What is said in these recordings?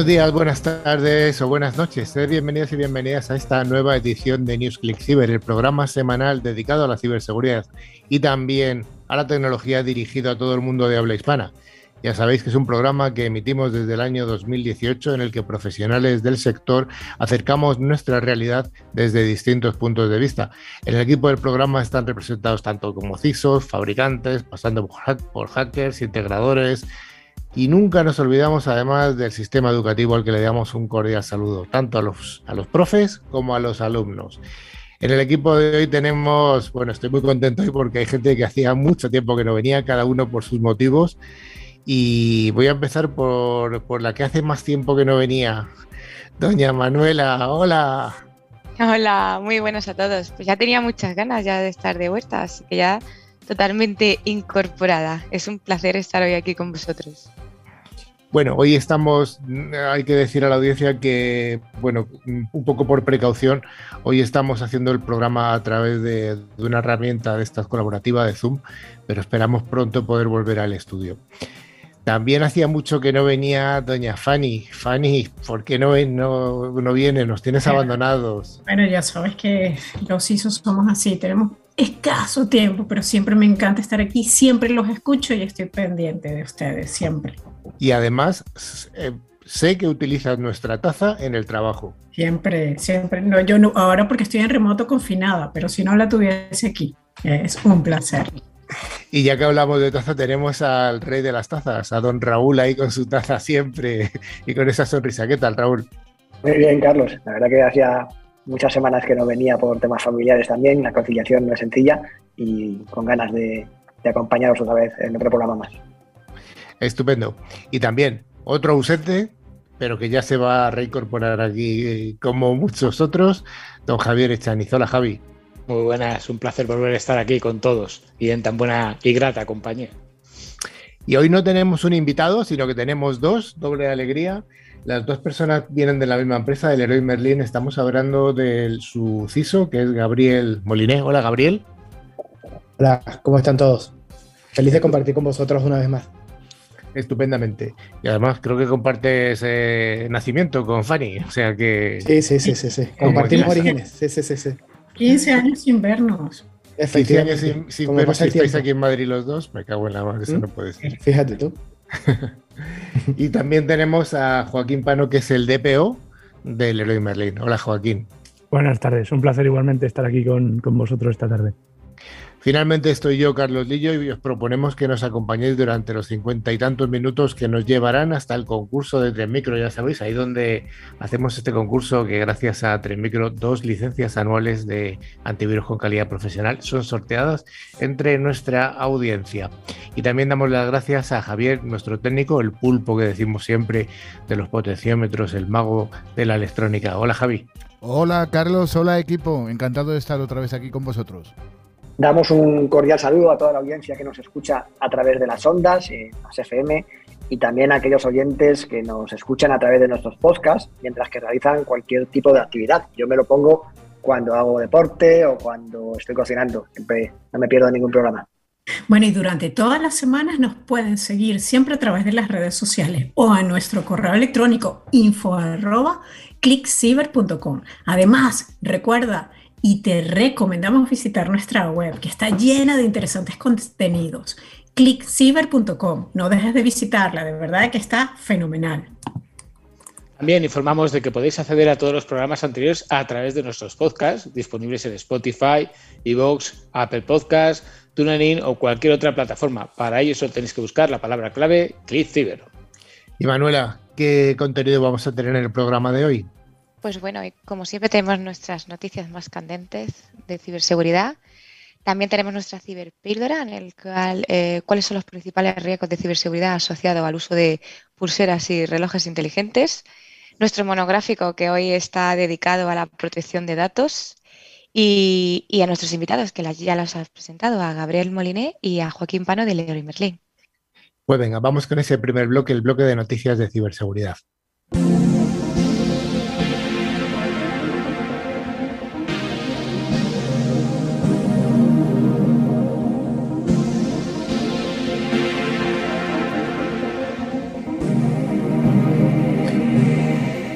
Buenos días, buenas tardes o buenas noches. bienvenidos y bienvenidas a esta nueva edición de NewsClick Cyber, el programa semanal dedicado a la ciberseguridad y también a la tecnología dirigido a todo el mundo de habla hispana. Ya sabéis que es un programa que emitimos desde el año 2018 en el que profesionales del sector acercamos nuestra realidad desde distintos puntos de vista. En el equipo del programa están representados tanto como CISOs, fabricantes, pasando por hackers, integradores, y nunca nos olvidamos además del sistema educativo al que le damos un cordial saludo, tanto a los, a los profes como a los alumnos. En el equipo de hoy tenemos, bueno, estoy muy contento hoy porque hay gente que hacía mucho tiempo que no venía, cada uno por sus motivos. Y voy a empezar por, por la que hace más tiempo que no venía, doña Manuela. Hola. Hola, muy buenos a todos. Pues ya tenía muchas ganas ya de estar de vuelta, así que ya totalmente incorporada. Es un placer estar hoy aquí con vosotros. Bueno, hoy estamos, hay que decir a la audiencia que, bueno, un poco por precaución, hoy estamos haciendo el programa a través de, una herramienta de estas colaborativa de Zoom, pero esperamos pronto poder volver al estudio. También hacía mucho que no venía doña Fanny. Fanny, ¿por qué no, no, no viene? Nos tienes abandonados. Bueno, ya sabes que los ISOs somos así, tenemos escaso tiempo, pero siempre me encanta estar aquí, siempre los escucho y estoy pendiente de ustedes, siempre. Y además, eh, sé que utilizas nuestra taza en el trabajo. Siempre, siempre. No, yo no, ahora porque estoy en remoto confinada, pero si no la tuviese aquí, es un placer. Y ya que hablamos de taza, tenemos al rey de las tazas, a don Raúl ahí con su taza siempre y con esa sonrisa. ¿Qué tal, Raúl? Muy bien, Carlos. La verdad que hacía muchas semanas que no venía por temas familiares también, la conciliación no es sencilla y con ganas de, acompañaros otra vez en otro programa más. Estupendo. Y también otro ausente, pero que ya se va a reincorporar aquí eh, como muchos otros, don Javier Echanizola. Javi. Muy buenas, un placer volver a estar aquí con todos y en tan buena y grata compañía. Y hoy no tenemos un invitado, sino que tenemos dos, doble alegría. Las dos personas vienen de la misma empresa, del Héroe Merlin. Estamos hablando de su CISO, que es Gabriel Moliné. Hola, Gabriel. Hola, ¿cómo están todos? Feliz de compartir con vosotros una vez más. Estupendamente. Y además creo que compartes ese nacimiento con Fanny. O sea que. Sí, sí, sí, sí. sí. Compartimos orígenes. Sí, sí, sí, sí. 15 años sin vernos. Efectivamente. 15 años sin, sin vernos. Si estáis aquí en Madrid los dos, me cago en la mano, eso ¿Mm? no puede ser. Fíjate tú. y también tenemos a Joaquín Pano, que es el DPO del Héroe Merlin. Hola, Joaquín. Buenas tardes, un placer igualmente estar aquí con, con vosotros esta tarde. Finalmente estoy yo, Carlos Lillo, y os proponemos que nos acompañéis durante los cincuenta y tantos minutos que nos llevarán hasta el concurso de Tres Micro, ya sabéis, ahí donde hacemos este concurso que gracias a Tres Micro, dos licencias anuales de antivirus con calidad profesional son sorteadas entre nuestra audiencia. Y también damos las gracias a Javier, nuestro técnico, el pulpo que decimos siempre de los potenciómetros, el mago de la electrónica. Hola Javi. Hola Carlos, hola equipo, encantado de estar otra vez aquí con vosotros. Damos un cordial saludo a toda la audiencia que nos escucha a través de las ondas, eh, las FM, y también a aquellos oyentes que nos escuchan a través de nuestros podcasts mientras que realizan cualquier tipo de actividad. Yo me lo pongo cuando hago deporte o cuando estoy cocinando. Siempre no me pierdo ningún programa. Bueno, y durante todas las semanas nos pueden seguir siempre a través de las redes sociales o a nuestro correo electrónico info Además, recuerda y te recomendamos visitar nuestra web que está llena de interesantes contenidos. clickciber.com. No dejes de visitarla, de verdad que está fenomenal. También informamos de que podéis acceder a todos los programas anteriores a través de nuestros podcasts disponibles en Spotify, Evox, Apple Podcasts, TuneIn o cualquier otra plataforma. Para ello solo tenéis que buscar la palabra clave ClickCiber. Y Manuela, ¿qué contenido vamos a tener en el programa de hoy? Pues bueno, como siempre tenemos nuestras noticias más candentes de ciberseguridad. También tenemos nuestra ciberpíldora, en el cual eh, cuáles son los principales riesgos de ciberseguridad asociados al uso de pulseras y relojes inteligentes. Nuestro monográfico que hoy está dedicado a la protección de datos y, a nuestros invitados que ya los has presentado, a Gabriel Moliné y a Joaquín Pano de Leroy Merlin. Pues venga, vamos con ese primer bloque, el bloque de noticias de ciberseguridad.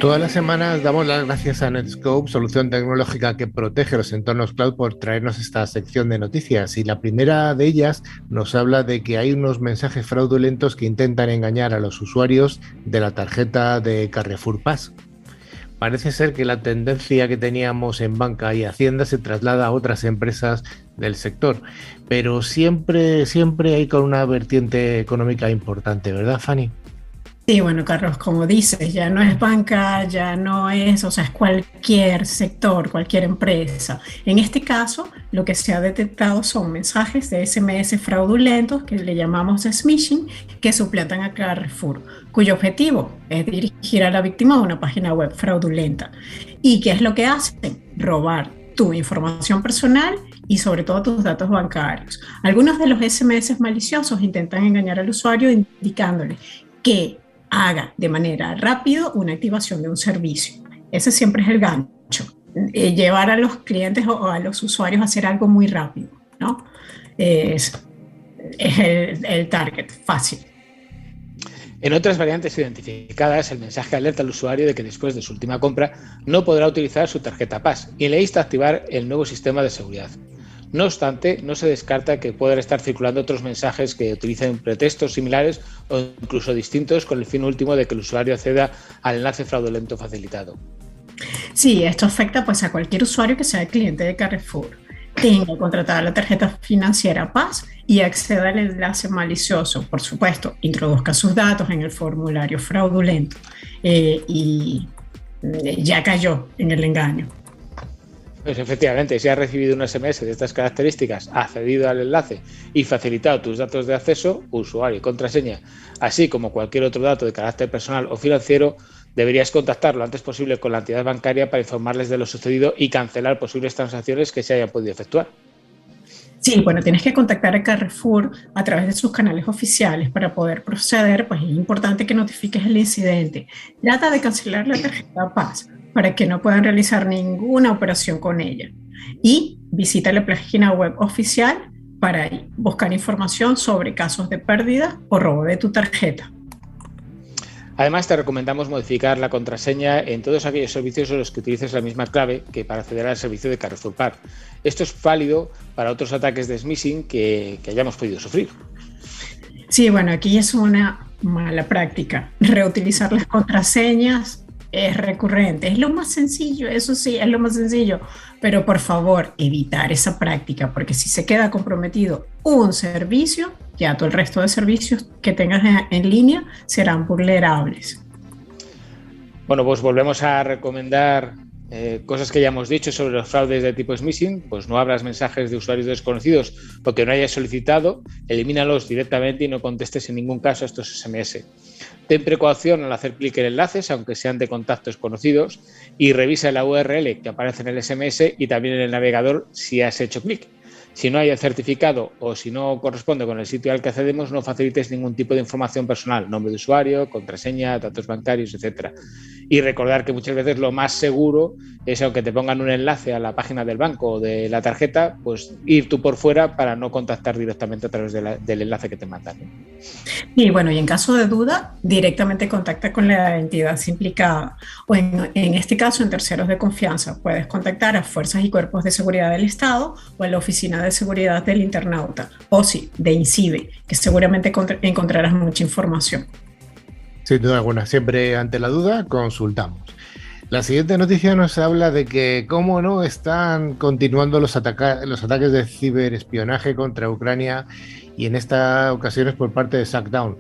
Todas las semanas damos las gracias a Netscope, solución tecnológica que protege los entornos cloud, por traernos esta sección de noticias. Y la primera de ellas nos habla de que hay unos mensajes fraudulentos que intentan engañar a los usuarios de la tarjeta de Carrefour Pass. Parece ser que la tendencia que teníamos en banca y hacienda se traslada a otras empresas del sector, pero siempre, siempre hay con una vertiente económica importante, ¿verdad, Fanny? Sí, bueno, Carlos, como dices, ya no es banca, ya no es, o sea, es cualquier sector, cualquier empresa. En este caso, lo que se ha detectado son mensajes de SMS fraudulentos que le llamamos smishing, que suplantan a Carrefour, cuyo objetivo es dirigir a la víctima a una página web fraudulenta. ¿Y qué es lo que hacen? Robar tu información personal y sobre todo tus datos bancarios. Algunos de los SMS maliciosos intentan engañar al usuario indicándole que haga de manera rápida una activación de un servicio. Ese siempre es el gancho. Eh, llevar a los clientes o a los usuarios a hacer algo muy rápido, ¿no? Es, el, el target fácil. En otras variantes identificadas, el mensaje alerta al usuario de que después de su última compra no podrá utilizar su tarjeta PAS y le insta a activar el nuevo sistema de seguridad. No obstante, no se descarta que puedan estar circulando otros mensajes que utilicen pretextos similares o incluso distintos con el fin último de que el usuario acceda al enlace fraudulento facilitado. Sí, esto afecta pues a cualquier usuario que sea cliente de Carrefour, tenga contratada la tarjeta financiera Paz y acceda al enlace malicioso. Por supuesto, introduzca sus datos en el formulario fraudulento eh, y eh, ya cayó en el engaño. Pues efectivamente, si has recibido un SMS de estas características, accedido al enlace y facilitado tus datos de acceso, usuario y contraseña, así como cualquier otro dato de carácter personal o financiero, deberías contactar lo antes posible con la entidad bancaria para informarles de lo sucedido y cancelar posibles transacciones que se hayan podido efectuar. Sí, bueno, tienes que contactar a Carrefour a través de sus canales oficiales para poder proceder, pues es importante que notifiques el incidente. Trata de cancelar la tarjeta Paz para que no puedan realizar ninguna operación con ella. Y visita la página web oficial para buscar información sobre casos de pérdida o robo de tu tarjeta. Además, te recomendamos modificar la contraseña en todos aquellos servicios en los que utilices la misma clave que para acceder al servicio de Carrefour Par. Esto es válido para otros ataques de smishing que, que hayamos podido sufrir. Sí, bueno, aquí es una mala práctica. Reutilizar las contraseñas es recurrente. Es lo más sencillo, eso sí, es lo más sencillo. Pero por favor, evitar esa práctica, porque si se queda comprometido un servicio, ya todo el resto de servicios que tengas en, línea serán vulnerables. Bueno, pues volvemos a recomendar eh, cosas que ya hemos dicho sobre los fraudes de tipo smishing, pues no abras mensajes de usuarios desconocidos porque no hayas solicitado, elimínalos directamente y no contestes en ningún caso a estos SMS. Ten precaución al hacer clic en enlaces, aunque sean de contactos conocidos, y revisa la URL que aparece en el SMS y también en el navegador si has hecho clic. Si no hay el certificado o si no corresponde con el sitio al que accedemos, no facilites ningún tipo de información personal, nombre de usuario, contraseña, datos bancarios, etcétera. Y recordar que muchas veces lo más seguro es, aunque te pongan un enlace a la página del banco o de la tarjeta, pues ir tú por fuera para no contactar directamente a través del enlace que te mandan. Y bueno, y en caso de duda, directamente contacta con la entidad implicada o en, en este caso en terceros de confianza. Puedes contactar a fuerzas y cuerpos de seguridad del Estado o a la oficina de seguridad del internauta, o sí, de INCIBE, que seguramente encontrarás mucha información. Sin duda alguna, siempre ante la duda consultamos. La siguiente noticia nos habla de que, cómo no, están continuando los, los ataques de ciberespionaje contra Ucrania y en esta ocasión es por parte de Sackdown.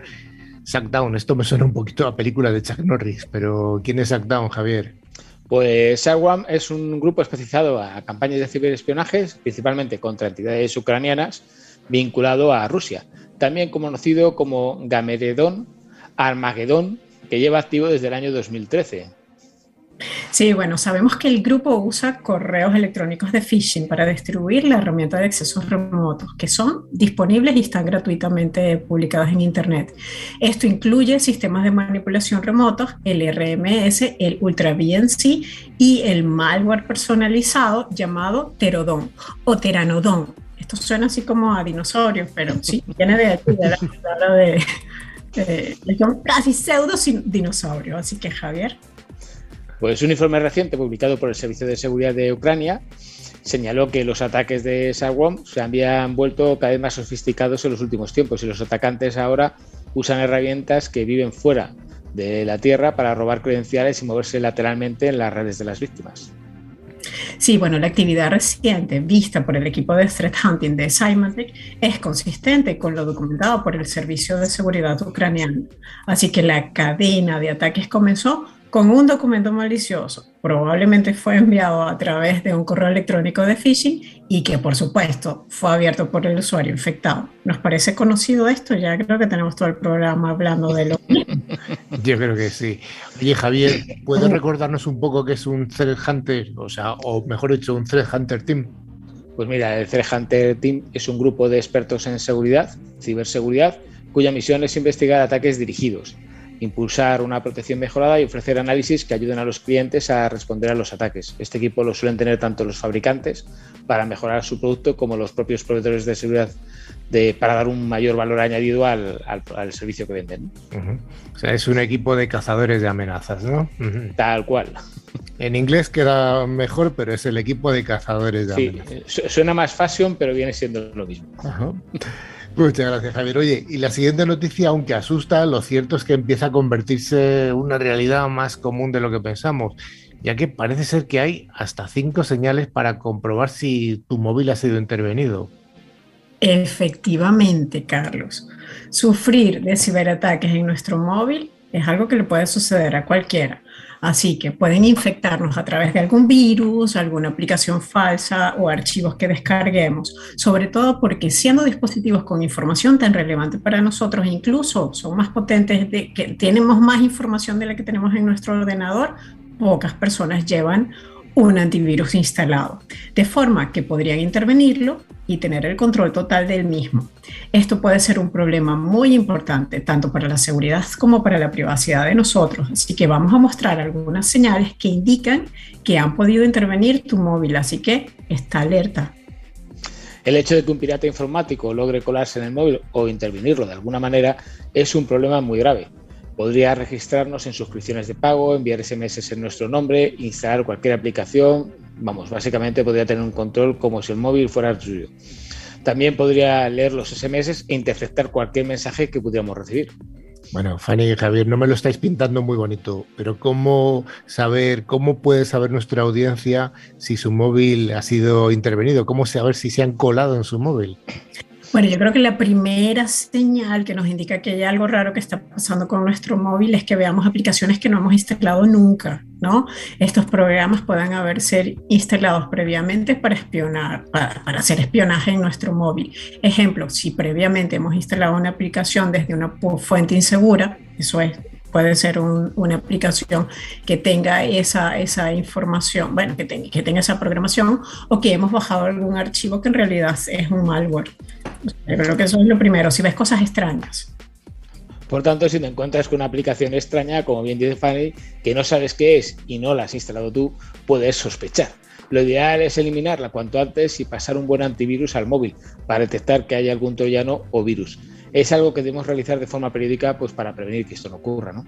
Sackdown, esto me suena un poquito a película de Chuck Norris, pero ¿quién es Sackdown, Javier? Pues SAWAM es un grupo especializado a campañas de ciberespionaje, principalmente contra entidades ucranianas, vinculado a Rusia, también conocido como Gamedon Armagedón, que lleva activo desde el año 2013. Sí, bueno, sabemos que el grupo usa correos electrónicos de phishing para distribuir la herramienta de accesos remotos, que son disponibles y están gratuitamente publicados en Internet. Esto incluye sistemas de manipulación remotos, el RMS, el Ultra VNC y el malware personalizado llamado Terodon o Teranodon. Esto suena así como a dinosaurios, pero sí, viene de aquí, de la palabra de, de, de casi pseudo dinosaurio. Así que Javier. Pues un informe reciente publicado por el Servicio de Seguridad de Ucrania señaló que los ataques de SARWOM se habían vuelto cada vez más sofisticados en los últimos tiempos y los atacantes ahora usan herramientas que viven fuera de la Tierra para robar credenciales y moverse lateralmente en las redes de las víctimas. Sí, bueno, la actividad reciente vista por el equipo de threat hunting de Symantec es consistente con lo documentado por el Servicio de Seguridad ucraniano. Así que la cadena de ataques comenzó con un documento malicioso, probablemente fue enviado a través de un correo electrónico de phishing y que por supuesto fue abierto por el usuario infectado. ¿Nos parece conocido esto? Ya creo que tenemos todo el programa hablando de lo mismo. Yo creo que sí. Oye Javier, ¿puedes recordarnos un poco qué es un Threat Hunter? O sea, o mejor dicho, un Threat Hunter Team. Pues mira, el Threat Hunter Team es un grupo de expertos en seguridad, ciberseguridad, cuya misión es investigar ataques dirigidos impulsar una protección mejorada y ofrecer análisis que ayuden a los clientes a responder a los ataques. Este equipo lo suelen tener tanto los fabricantes para mejorar su producto como los propios proveedores de seguridad de, para dar un mayor valor añadido al, servicio que venden. O sea, es un equipo de cazadores de amenazas, ¿no? Tal cual. En inglés queda mejor, pero es el equipo de cazadores de amenazas. Suena más fashion, pero viene siendo lo mismo. Muchas gracias, Javier. Oye, y la siguiente noticia, aunque asusta, lo cierto es que empieza a convertirse en una realidad más común de lo que pensamos, ya que parece ser que hay hasta cinco señales para comprobar si tu móvil ha sido intervenido. Efectivamente, Carlos. Sufrir de ciberataques en nuestro móvil es algo que le puede suceder a cualquiera. Así que pueden infectarnos a través de algún virus, alguna aplicación falsa o archivos que descarguemos, sobre todo porque siendo dispositivos con información tan relevante para nosotros, incluso son más potentes, de, que tenemos más información de la que tenemos en nuestro ordenador, pocas personas llevan un antivirus instalado, de forma que podrían intervenirlo y tener el control total del mismo. Esto puede ser un problema muy importante tanto para la seguridad como para la privacidad de nosotros, así que vamos a mostrar algunas señales que indican que han podido intervenir tu móvil, así que está alerta. El hecho de que un pirata informático logre colarse en el móvil o intervenirlo de alguna manera es un problema muy grave Podría registrarnos en suscripciones de pago, enviar SMS en nuestro nombre, instalar cualquier aplicación. Vamos, básicamente podría tener un control como si el móvil fuera suyo. También podría leer los SMS e interceptar cualquier mensaje que pudiéramos recibir. Bueno, Fanny y Javier, no me lo estáis pintando muy bonito, pero ¿cómo saber, cómo puede saber nuestra audiencia si su móvil ha sido intervenido? ¿Cómo saber si se han colado en su móvil? Bueno, yo creo que la primera señal que nos indica que hay algo raro que está pasando con nuestro móvil es que veamos aplicaciones que no hemos instalado nunca, ¿no? Estos programas pueden haber ser instalados previamente para espionar, para, para hacer espionaje en nuestro móvil. Ejemplo, si previamente hemos instalado una aplicación desde una fuente insegura, eso es puede ser una aplicación que tenga esa, esa información, bueno, que, que tenga esa programación o que hemos bajado algún archivo que en realidad es un malware. Creo que eso es lo primero, si ves cosas extrañas. Por tanto, si te encuentras con una aplicación extraña, como bien dice Fanny, que no sabes qué es y no la has instalado tú, puedes sospechar. Lo ideal es eliminarla cuanto antes y pasar un buen antivirus al móvil para detectar que hay algún troyano o virus es algo que debemos realizar de forma periódica pues, para prevenir que esto no ocurra, ¿no?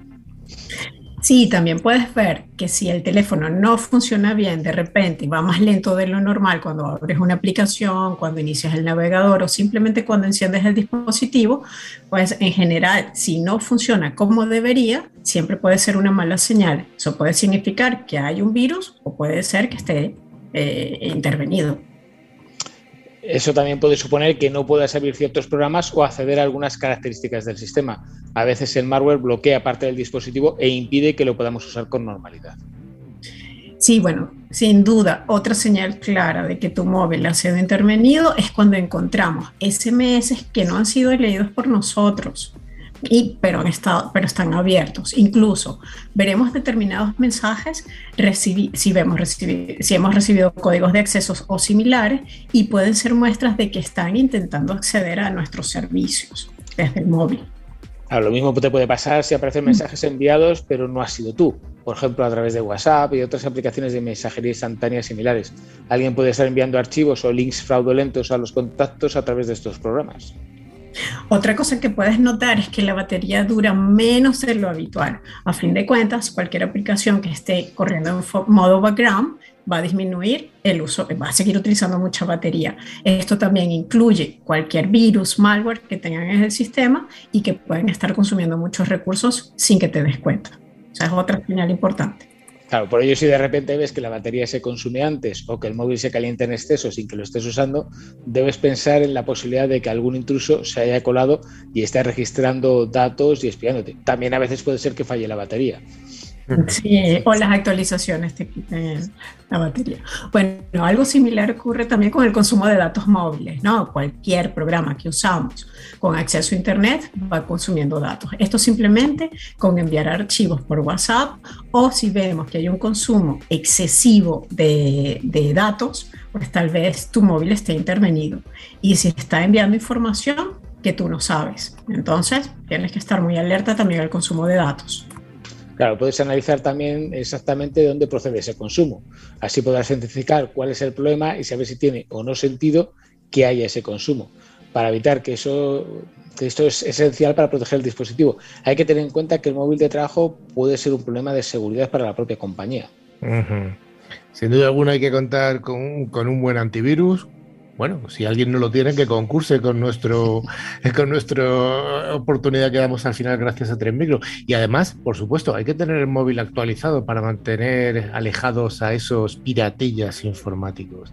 Sí, también puedes ver que si el teléfono no funciona bien de repente y va más lento de lo normal cuando abres una aplicación, cuando inicias el navegador o simplemente cuando enciendes el dispositivo, pues en general si no funciona como debería, siempre puede ser una mala señal. Eso puede significar que hay un virus o puede ser que esté eh, intervenido. Eso también puede suponer que no puedas abrir ciertos programas o acceder a algunas características del sistema. A veces el malware bloquea parte del dispositivo e impide que lo podamos usar con normalidad. Sí, bueno, sin duda, otra señal clara de que tu móvil ha sido intervenido es cuando encontramos SMS que no han sido leídos por nosotros y, pero, han estado, pero están abiertos. Incluso veremos determinados mensajes si, vemos si hemos recibido códigos de accesos o similares y pueden ser muestras de que están intentando acceder a nuestros servicios desde el móvil. lo mismo te puede pasar si aparecen mm. mensajes enviados, pero no has sido tú. Por ejemplo, a través de WhatsApp y otras aplicaciones de mensajería instantánea similares. Alguien puede estar enviando archivos o links fraudulentos a los contactos a través de estos programas. Otra cosa que puedes notar es que la batería dura menos de lo habitual. A fin de cuentas, cualquier aplicación que esté corriendo en modo background va a disminuir el uso, va a seguir utilizando mucha batería. Esto también incluye cualquier virus, malware que tengan en el sistema y que pueden estar consumiendo muchos recursos sin que te des cuenta. O sea, es otra señal importante. Claro, por ello si de repente ves que la batería se consume antes o que el móvil se calienta en exceso sin que lo estés usando, debes pensar en la posibilidad de que algún intruso se haya colado y esté registrando datos y espiándote. También a veces puede ser que falle la batería. Sí, o las actualizaciones te quiten la batería. Bueno, algo similar ocurre también con el consumo de datos móviles, ¿no? Cualquier programa que usamos con acceso a Internet va consumiendo datos. Esto simplemente con enviar archivos por WhatsApp o si vemos que hay un consumo excesivo de, de datos, pues tal vez tu móvil esté intervenido. Y si está enviando información que tú no sabes, entonces tienes que estar muy alerta también al consumo de datos. Claro, puedes analizar también exactamente de dónde procede ese consumo. Así podrás identificar cuál es el problema y saber si tiene o no sentido que haya ese consumo. Para evitar que eso, esto es esencial para proteger el dispositivo. Hay que tener en cuenta que el móvil de trabajo puede ser un problema de seguridad para la propia compañía. Sin duda alguna hay que contar con, con un buen antivirus, bueno, si alguien no lo tiene, que concurse con nuestro con nuestra oportunidad que damos al final gracias a Tres Micro. Y además, por supuesto, hay que tener el móvil actualizado para mantener alejados a esos piratillas informáticos.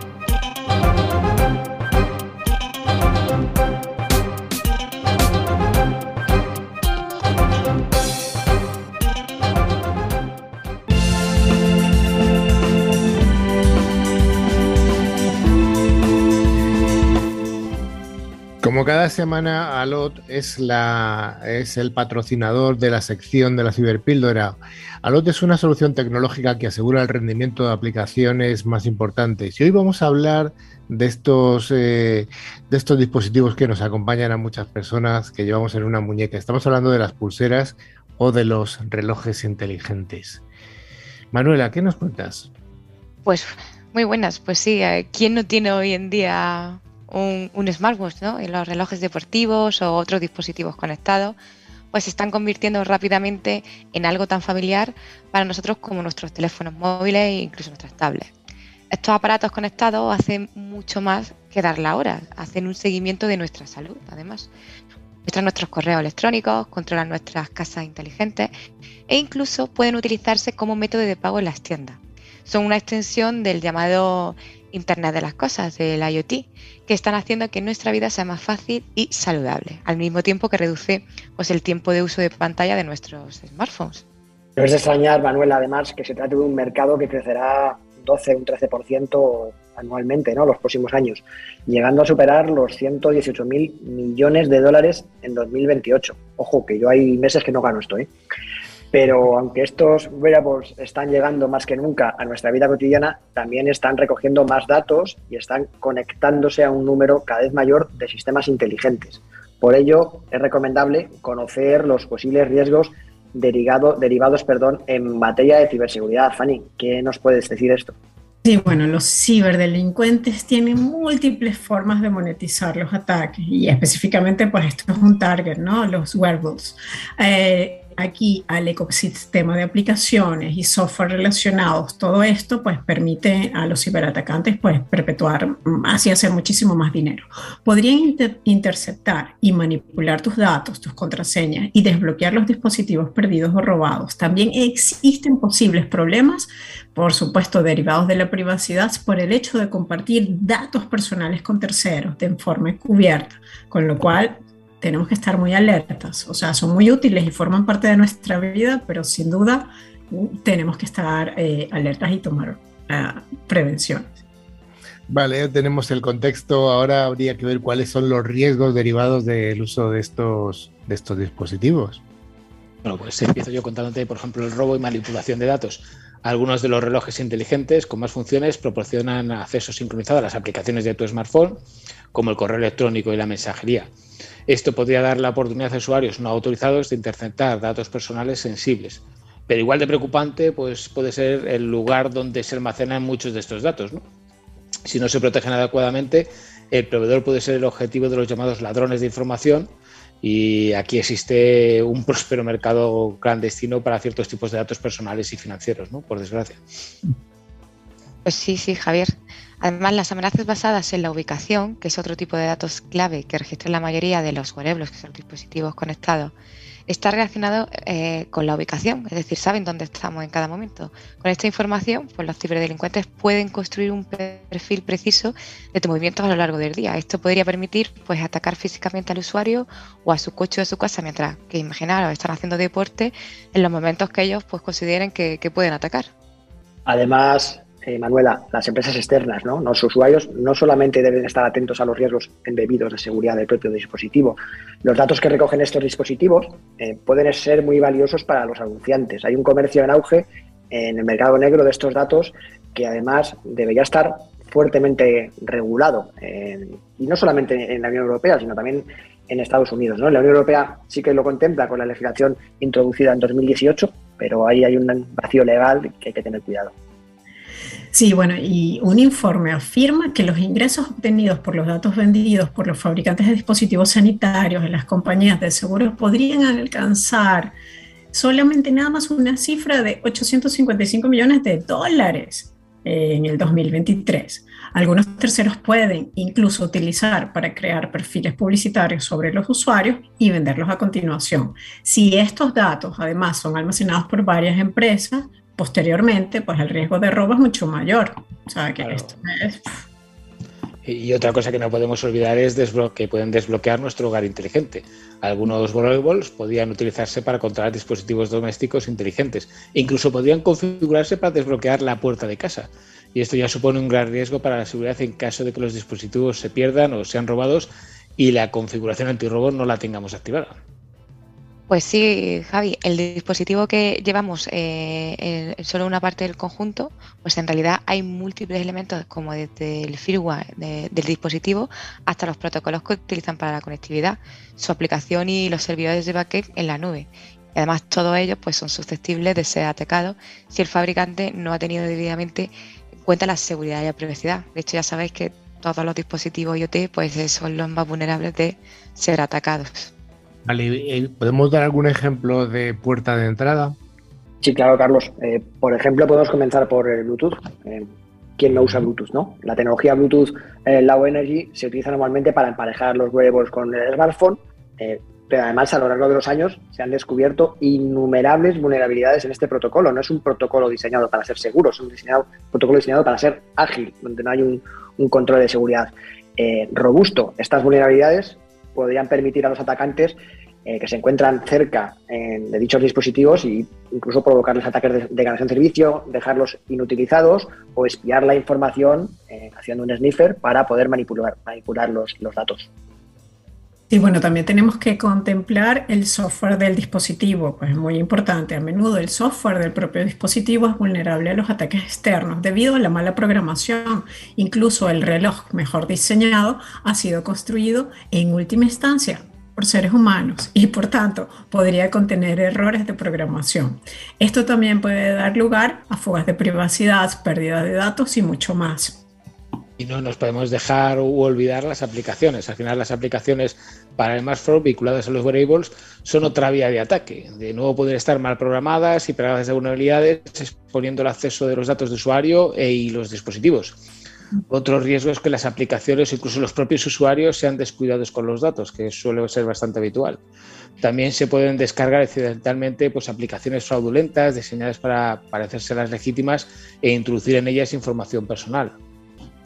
Como cada semana, Alot es, el patrocinador de la sección de la ciberpíldora. Alot es una solución tecnológica que asegura el rendimiento de aplicaciones más importantes. Y hoy vamos a hablar de estos, eh, de estos dispositivos que nos acompañan a muchas personas que llevamos en una muñeca. Estamos hablando de las pulseras o de los relojes inteligentes. Manuela, ¿qué nos cuentas? Pues muy buenas, pues sí, eh, ¿quién no tiene hoy en día un, smartwatch, ¿no? En los relojes deportivos o otros dispositivos conectados, pues se están convirtiendo rápidamente en algo tan familiar para nosotros como nuestros teléfonos móviles e incluso nuestras tablets. Estos aparatos conectados hacen mucho más que dar la hora, hacen un seguimiento de nuestra salud, además. Muestran nuestros correos electrónicos, controlan nuestras casas inteligentes e incluso pueden utilizarse como método de pago en las tiendas. Son una extensión del llamado Internet de las Cosas, del IoT, que están haciendo que nuestra vida sea más fácil y saludable, al mismo tiempo que reduce pues, el tiempo de uso de pantalla de nuestros smartphones. No es de extrañar, Manuel, además, que se trate de un mercado que crecerá un 12, un 13% anualmente, ¿no? Los próximos años, llegando a superar los 118 mil millones de dólares en 2028. Ojo, que yo hay meses que no gano esto, ¿eh? Pero aunque estos wearables están llegando más que nunca a nuestra vida cotidiana, también están recogiendo más datos y están conectándose a un número cada vez mayor de sistemas inteligentes. Por ello, es recomendable conocer los posibles riesgos derivados perdón, en materia de ciberseguridad. Fanny, ¿qué nos puedes decir esto? Sí, bueno, los ciberdelincuentes tienen múltiples formas de monetizar los ataques y específicamente pues esto es un target, ¿no? Los wearables. Eh, aquí al ecosistema de aplicaciones y software relacionados, todo esto pues permite a los ciberatacantes pues perpetuar, así hacer muchísimo más dinero. Podrían interceptar y manipular tus datos, tus contraseñas y desbloquear los dispositivos perdidos o robados. También existen posibles problemas, por supuesto, derivados de la privacidad por el hecho de compartir datos personales con terceros de forma encubierta, con lo cual tenemos que estar muy alertas. O sea, son muy útiles y forman parte de nuestra vida, pero sin duda mm, tenemos que estar eh, alertas y tomar eh, prevenciones. Vale, ya tenemos el contexto. Ahora habría que ver cuáles son los riesgos derivados del uso de estos, de estos dispositivos. Bueno, pues empiezo yo contándote, por ejemplo, el robo y manipulación de datos. Algunos de los relojes inteligentes con más funciones proporcionan acceso sincronizado a las aplicaciones de tu smartphone, como el correo electrónico y la mensajería. Esto podría dar la oportunidad a usuarios no autorizados de interceptar datos personales sensibles. Pero igual de preocupante pues, puede ser el lugar donde se almacenan muchos de estos datos. Si no se protegen adecuadamente, el proveedor puede ser el objetivo de los llamados ladrones de información y aquí existe un próspero mercado clandestino para ciertos tipos de datos personales y financieros, ¿no? por desgracia. Pues sí, sí, Javier. Además, las amenazas basadas en la ubicación, que es otro tipo de datos clave que registran la mayoría de los wearables, que son dispositivos conectados, está relacionado eh, con la ubicación, es decir, saben dónde estamos en cada momento. Con esta información, pues los ciberdelincuentes pueden construir un perfil preciso de tu movimientos a lo largo del día. Esto podría permitir pues atacar físicamente al usuario o a su coche o a su casa mientras que imaginaros están haciendo deporte en los momentos que ellos pues consideren que pueden atacar. Además, eh, Manuela, las empresas externas, ¿no? Los usuarios no solamente deben estar atentos a los riesgos embebidos de seguridad del propio dispositivo. Los datos que recogen estos dispositivos eh, pueden ser muy valiosos para los anunciantes. Hay un comercio en auge en el mercado negro de estos datos que además debería estar fuertemente regulado. y no solamente en la Unión Europea, sino también en Estados Unidos. ¿no? La Unión Europea sí que lo contempla con la legislación introducida en 2018, pero ahí hay un vacío legal que hay que tener cuidado. Sí, bueno, y un informe afirma que los ingresos obtenidos por los datos vendidos por los fabricantes de dispositivos sanitarios en las compañías de seguros podrían alcanzar solamente nada más una cifra de 855 millones de dólares en el 2023. Algunos terceros pueden incluso utilizar para crear perfiles publicitarios sobre los usuarios y venderlos a continuación. Si estos datos además son almacenados por varias empresas, posteriormente, pues el riesgo de robo es mucho mayor. O sea, que esto es... Y otra cosa que no podemos olvidar es que pueden desbloquear nuestro hogar inteligente. Algunos wearables podían utilizarse para controlar dispositivos domésticos inteligentes. incluso podrían configurarse para desbloquear la puerta de casa. Y esto ya supone un gran riesgo para la seguridad en caso de que los dispositivos se pierdan o sean robados y la configuración antirrobo no la tengamos activada. Pues sí, Javi, el dispositivo que llevamos eh, solo una parte del conjunto, pues en realidad hay múltiples elementos como desde el firmware del dispositivo hasta los protocolos que utilizan para la conectividad, su aplicación y los servidores de backend en la nube. Y además todos ellos pues, son susceptibles de ser atacados si el fabricante no ha tenido debidamente en cuenta la seguridad y la privacidad. De hecho ya sabéis que todos los dispositivos IoT pues, son los más vulnerables de ser atacados. Vale, ¿podemos dar algún ejemplo de puerta de entrada? Sí, claro, Carlos. Eh, por ejemplo, podemos comenzar por Bluetooth. Eh, ¿Quién no usa Bluetooth? no? La tecnología Bluetooth eh, Low Energy se utiliza normalmente para emparejar los wearables con el smartphone, pero además a lo largo de los años se han descubierto innumerables vulnerabilidades en este protocolo. No es un protocolo diseñado para ser seguro, es un protocolo diseñado para ser ágil, donde no hay un, un control de seguridad robusto. Estas vulnerabilidades podrían permitir a los atacantes eh, que se encuentran cerca de dichos dispositivos e incluso provocarles ataques de, de servicio, dejarlos inutilizados o espiar la información eh, haciendo un sniffer para poder manipular, manipular los, los datos. Y bueno, también tenemos que contemplar el software del dispositivo, pues es muy importante. A menudo el software del propio dispositivo es vulnerable a los ataques externos debido a la mala programación. Incluso el reloj mejor diseñado ha sido construido en última instancia por seres humanos y por tanto podría contener errores de programación. Esto también puede dar lugar a fugas de privacidad, pérdida de datos y mucho más. Y no nos podemos dejar u olvidar las aplicaciones. Al final las aplicaciones para el smartphone vinculadas a los wearables son otra vía de ataque. De nuevo poder estar mal programadas y pegadas de vulnerabilidades, exponiendo el acceso de los datos de usuario e, y los dispositivos. Otro riesgo es que las aplicaciones, incluso los propios usuarios, sean descuidados con los datos, que suele ser bastante habitual. También se pueden descargar accidentalmente pues, aplicaciones fraudulentas diseñadas para parecerse las legítimas e introducir en ellas información personal.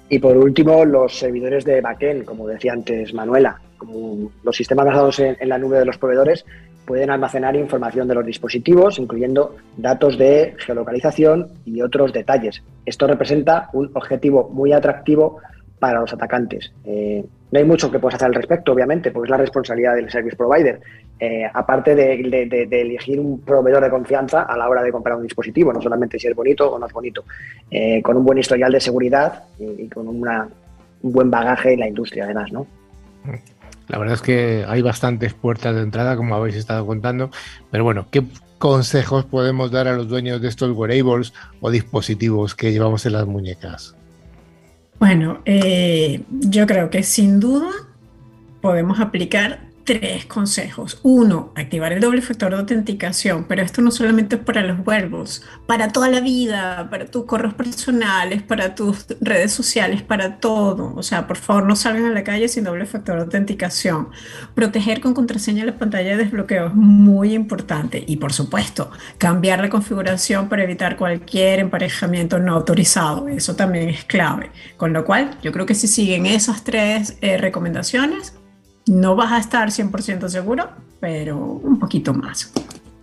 Y por último, los servidores de backend, como decía antes Manuela, como los sistemas basados en, la nube de los proveedores pueden almacenar información de los dispositivos, incluyendo datos de geolocalización y otros detalles. Esto representa un objetivo muy atractivo para los atacantes. Eh, no hay mucho que puedas hacer al respecto, obviamente, porque es la responsabilidad del service provider. Eh, aparte de, elegir un proveedor de confianza a la hora de comprar un dispositivo, no solamente si es bonito o no es bonito, eh, con un buen historial de seguridad y, con un buen bagaje en la industria, además, ¿no? La verdad es que hay bastantes puertas de entrada, como habéis estado contando, pero bueno, ¿qué consejos podemos dar a los dueños de estos wearables o dispositivos que llevamos en las muñecas? Bueno, eh, yo creo que sin duda podemos aplicar tres consejos. Uno, activar el doble factor de autenticación, pero esto no solamente es para los wearables, para toda la vida, para tus correos personales, para tus redes sociales, para todo. O sea, por favor, no salgan a la calle sin doble factor de autenticación. Proteger con contraseña la pantalla de desbloqueo es muy importante. Y por supuesto, cambiar la configuración para evitar cualquier emparejamiento no autorizado. Eso también es clave. Con lo cual, yo creo que si siguen esas tres eh, recomendaciones, no vas a estar 100% seguro, pero un poquito más.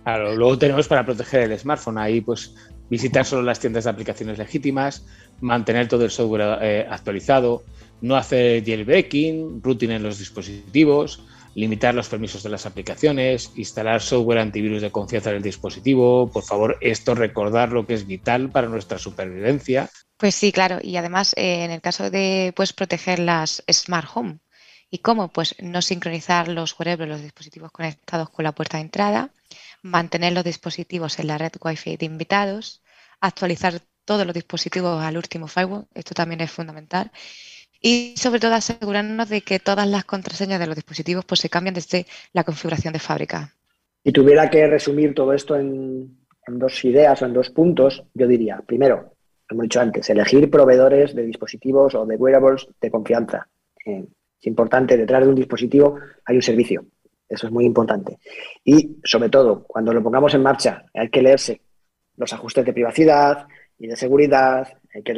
Claro, luego tenemos para proteger el smartphone ahí, pues visitar solo las tiendas de aplicaciones legítimas, mantener todo el software eh, actualizado, no hacer jailbreaking, routing en los dispositivos, limitar los permisos de las aplicaciones, instalar software antivirus de confianza en el dispositivo. Por favor, esto recordarlo que es vital para nuestra supervivencia. Pues sí, claro. Y además, eh, en el caso de pues, proteger las smart home, ¿Y cómo? Pues no sincronizar los wearables, los dispositivos conectados con la puerta de entrada, mantener los dispositivos en la red Wi-Fi de invitados, actualizar todos los dispositivos al último firewall, esto también es fundamental, y sobre todo asegurarnos de que todas las contraseñas de los dispositivos pues, se cambian desde la configuración de fábrica. Si tuviera que resumir todo esto en, dos ideas o en dos puntos, yo diría, primero, como he dicho antes, elegir proveedores de dispositivos o de wearables de confianza. Eh, es importante, detrás de un dispositivo hay un servicio. Eso es muy importante. Y sobre todo, cuando lo pongamos en marcha, hay que leerse los ajustes de privacidad y de seguridad, hay que,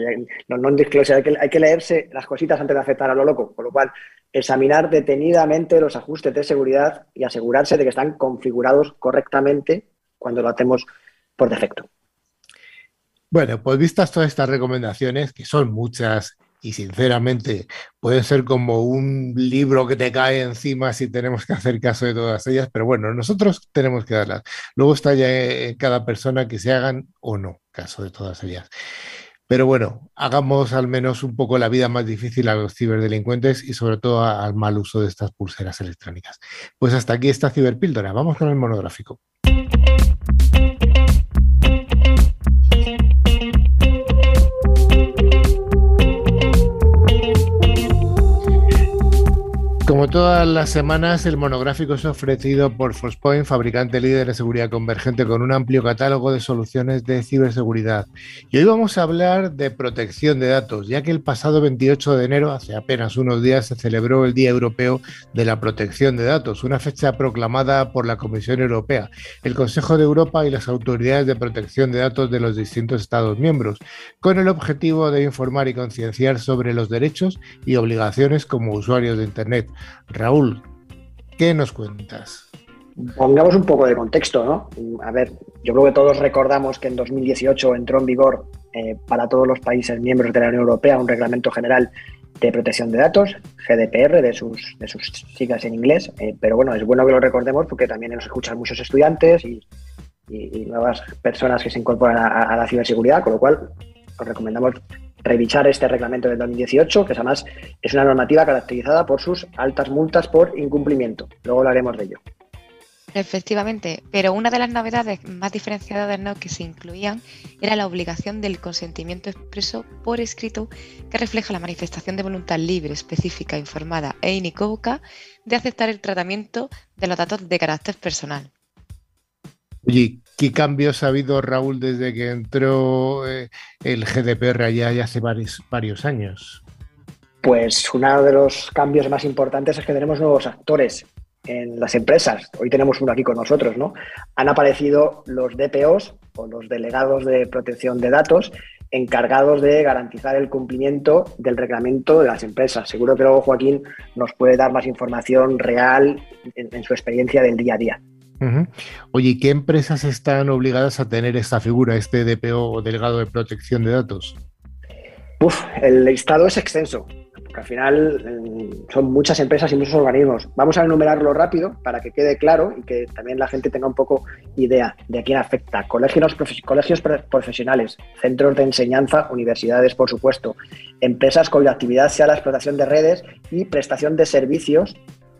hay que, leerse las cositas antes de aceptar a lo loco. Con lo cual, examinar detenidamente los ajustes de seguridad y asegurarse de que están configurados correctamente cuando lo hacemos por defecto. Bueno, pues vistas todas estas recomendaciones, que son muchas y sinceramente puede ser como un libro que te cae encima si tenemos que hacer caso de todas ellas, pero bueno, nosotros tenemos que darlas. Luego está ya en cada persona que se hagan o no caso de todas ellas. Pero bueno, hagamos al menos un poco la vida más difícil a los ciberdelincuentes y sobre todo al mal uso de estas pulseras electrónicas. Pues hasta aquí esta ciberpíldora. Vamos con el monográfico. Como todas las semanas, el monográfico es ofrecido por Forcepoint, fabricante líder de seguridad convergente con un amplio catálogo de soluciones de ciberseguridad. Y hoy vamos a hablar de protección de datos, ya que el pasado 28 de enero, hace apenas unos días, se celebró el Día Europeo de la Protección de Datos, una fecha proclamada por la Comisión Europea, el Consejo de Europa y las autoridades de protección de datos de los distintos Estados miembros, con el objetivo de informar y concienciar sobre los derechos y obligaciones como usuarios de Internet Raúl, ¿qué nos cuentas? Pongamos un poco de contexto, ¿no? A ver, yo creo que todos recordamos que en 2018 entró en vigor eh, para todos los países miembros de la Unión Europea un reglamento general de protección de datos, GDPR, de sus, de sus siglas en inglés, eh, pero bueno, es bueno que lo recordemos porque también nos escuchan muchos estudiantes y, nuevas personas que se incorporan a, la ciberseguridad, con lo cual os recomendamos revisar este reglamento del 2018, que además es una normativa caracterizada por sus altas multas por incumplimiento. Luego hablaremos de ello. Efectivamente, pero una de las novedades más diferenciadas ¿no? que se incluían era la obligación del consentimiento expreso por escrito que refleja la manifestación de voluntad libre, específica, informada e inequívoca de aceptar el tratamiento de los datos de carácter personal. Oye, ¿qué cambios ha habido, Raúl, desde que entró eh, el GDPR allá ya hace varios, varios años? Pues uno de los cambios más importantes es que tenemos nuevos actores en las empresas. Hoy tenemos uno aquí con nosotros, ¿no? Han aparecido los DPOs o los delegados de protección de datos encargados de garantizar el cumplimiento del reglamento de las empresas. Seguro que luego Joaquín nos puede dar más información real en su experiencia del día a día. Oye, ¿qué empresas están obligadas a tener esta figura, este DPO o delegado de protección de datos? Uf, el listado es extenso. porque al final eh, son muchas empresas y muchos organismos. Vamos a enumerarlo rápido para que quede claro y que también la gente tenga un poco idea de a quién afecta. Colegios, colegios profesionales, centros de enseñanza, universidades, por supuesto, empresas cuya actividad sea la explotación de redes y prestación de servicios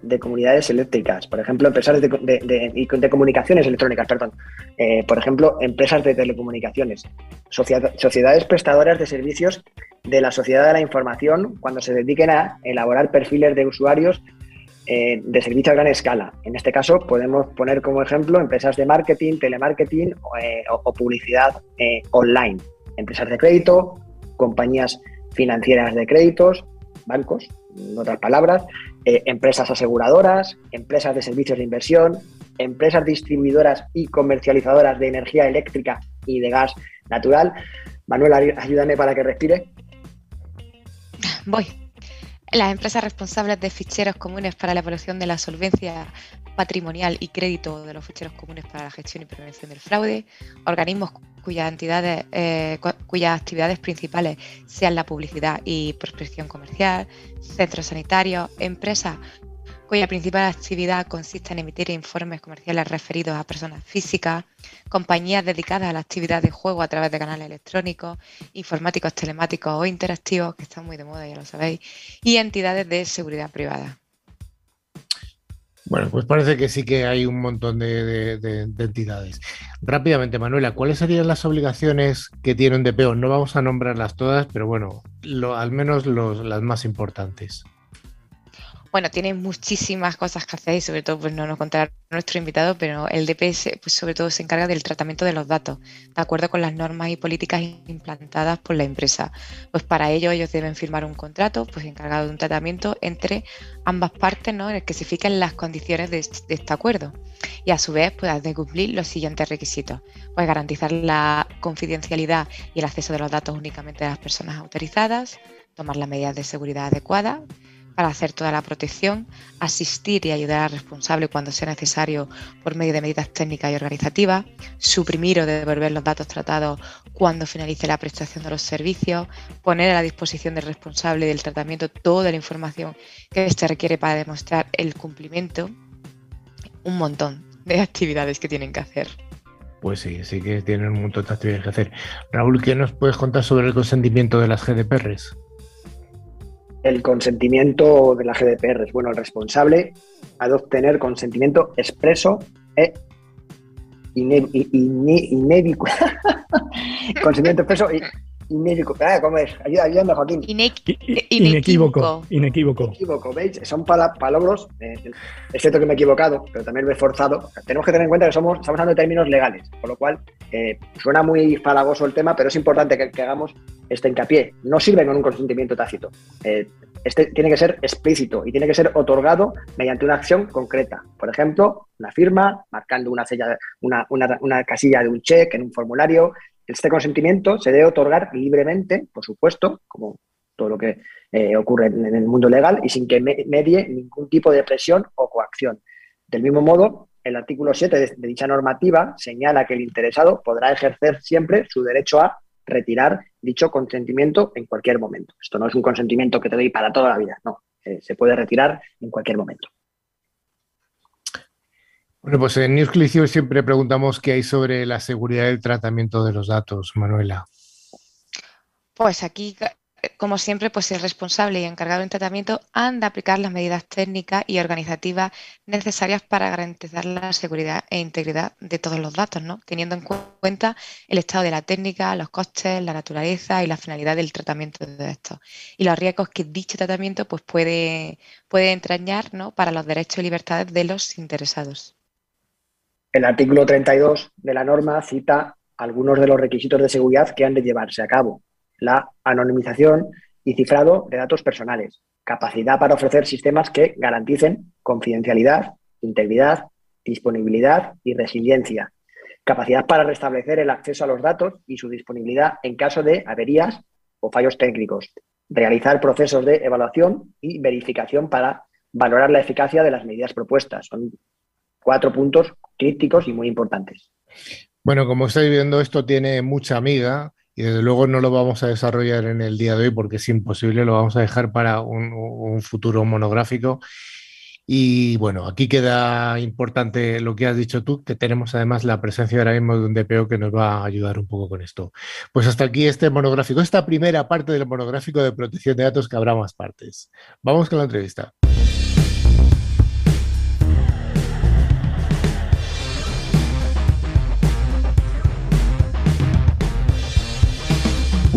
de comunidades eléctricas, por ejemplo, empresas de, de, comunicaciones electrónicas, perdón, eh, por ejemplo, empresas de telecomunicaciones, sociedades prestadoras de servicios de la sociedad de la información cuando se dediquen a elaborar perfiles de usuarios eh, de servicio a gran escala. En este caso, podemos poner como ejemplo empresas de marketing, telemarketing eh, o, publicidad online, empresas de crédito, compañías financieras de créditos, bancos, en otras palabras, eh, empresas aseguradoras, empresas de servicios de inversión, empresas distribuidoras y comercializadoras de energía eléctrica y de gas natural. Manuel, ayúdame para que respire. Voy. Las empresas responsables de ficheros comunes para la evaluación de la solvencia patrimonial y crédito de los ficheros comunes para la gestión y prevención del fraude, organismos cuyas entidades, eh, cuyas actividades principales sean la publicidad y prospección comercial, centros sanitarios, empresas cuya principal actividad consiste en emitir informes comerciales referidos a personas físicas, compañías dedicadas a la actividad de juego a través de canales electrónicos, informáticos telemáticos o interactivos, que están muy de moda, ya lo sabéis, y entidades de seguridad privada. Bueno, pues parece que sí que hay un montón de, entidades. Rápidamente, Manuela, ¿cuáles serían las obligaciones que tiene un DPO? No vamos a nombrarlas todas, pero bueno, al menos las más importantes bueno, tiene muchísimas cosas que hacer y sobre todo, pues no nos contará nuestro invitado, pero el DPS, pues sobre todo se encarga del tratamiento de los datos, de acuerdo con las normas y políticas implantadas por la empresa. Pues para ello ellos deben firmar un contrato, pues encargado de un tratamiento entre ambas partes, ¿no? En el que se fijen las condiciones de, este acuerdo. Y a su vez, pues de cumplir los siguientes requisitos. Pues garantizar la confidencialidad y el acceso de los datos únicamente a las personas autorizadas, tomar las medidas de seguridad adecuadas, para hacer toda la protección, asistir y ayudar al responsable cuando sea necesario por medio de medidas técnicas y organizativas, suprimir o devolver los datos tratados cuando finalice la prestación de los servicios, poner a la disposición del responsable del tratamiento toda la información que éste requiere para demostrar el cumplimiento, un montón de actividades que tienen que hacer. Pues sí, sí que tienen un montón de actividades que hacer. Raúl, ¿qué nos puedes contar sobre el consentimiento de las GDPRs? El consentimiento de la GDPR. Es bueno, el responsable ha de obtener consentimiento expreso e inédito. consentimiento expreso inédito. Ah, ¿Cómo es? Ayúdame, Joaquín. inequívoco. Inequívoco. Inequívoco. ¿Veis? Son palabras. Eh, es cierto que me he equivocado, pero también lo he forzado. Tenemos que tener en cuenta que somos, estamos hablando de términos legales, con lo cual eh, suena muy falagoso el tema, pero es importante que, que hagamos este hincapié. No sirve con un consentimiento tácito. Eh, este tiene que ser explícito y tiene que ser otorgado mediante una acción concreta. Por ejemplo, una firma, marcando una, una, casilla de un cheque en un formulario. Este consentimiento se debe otorgar libremente, por supuesto, como todo lo que eh, ocurre en el mundo legal y sin que medie ningún tipo de presión o coacción. Del mismo modo, el artículo 7 de dicha normativa señala que el interesado podrá ejercer siempre su derecho a retirar dicho consentimiento en cualquier momento. Esto no es un consentimiento que te doy para toda la vida, no, eh, se puede retirar en cualquier momento. Bueno, pues en News siempre preguntamos qué hay sobre la seguridad del tratamiento de los datos, Manuela. Pues aquí como siempre, pues el responsable y encargado del tratamiento han de aplicar las medidas técnicas y organizativas necesarias para garantizar la seguridad e integridad de todos los datos, ¿no? teniendo en cuenta el estado de la técnica, los costes, la naturaleza y la finalidad del tratamiento de estos y los riesgos que dicho tratamiento pues, puede, puede entrañar ¿no? para los derechos y libertades de los interesados. El artículo 32 de la norma cita algunos de los requisitos de seguridad que han de llevarse a cabo. La anonimización y cifrado de datos personales, capacidad para ofrecer sistemas que garanticen confidencialidad, integridad, disponibilidad y resiliencia, capacidad para restablecer el acceso a los datos y su disponibilidad en caso de averías o fallos técnicos, realizar procesos de evaluación y verificación para valorar la eficacia de las medidas propuestas. Son cuatro puntos críticos y muy importantes. Bueno, como estáis viendo, esto tiene mucha amiga y desde luego no lo vamos a desarrollar en el día de hoy porque es imposible, lo vamos a dejar para un, un futuro monográfico. Y bueno, aquí queda importante lo que has dicho tú, que tenemos además la presencia ahora mismo de un DPO que nos va a ayudar un poco con esto. Pues hasta aquí este monográfico, esta primera parte del monográfico de protección de datos, que habrá más partes. Vamos con la entrevista.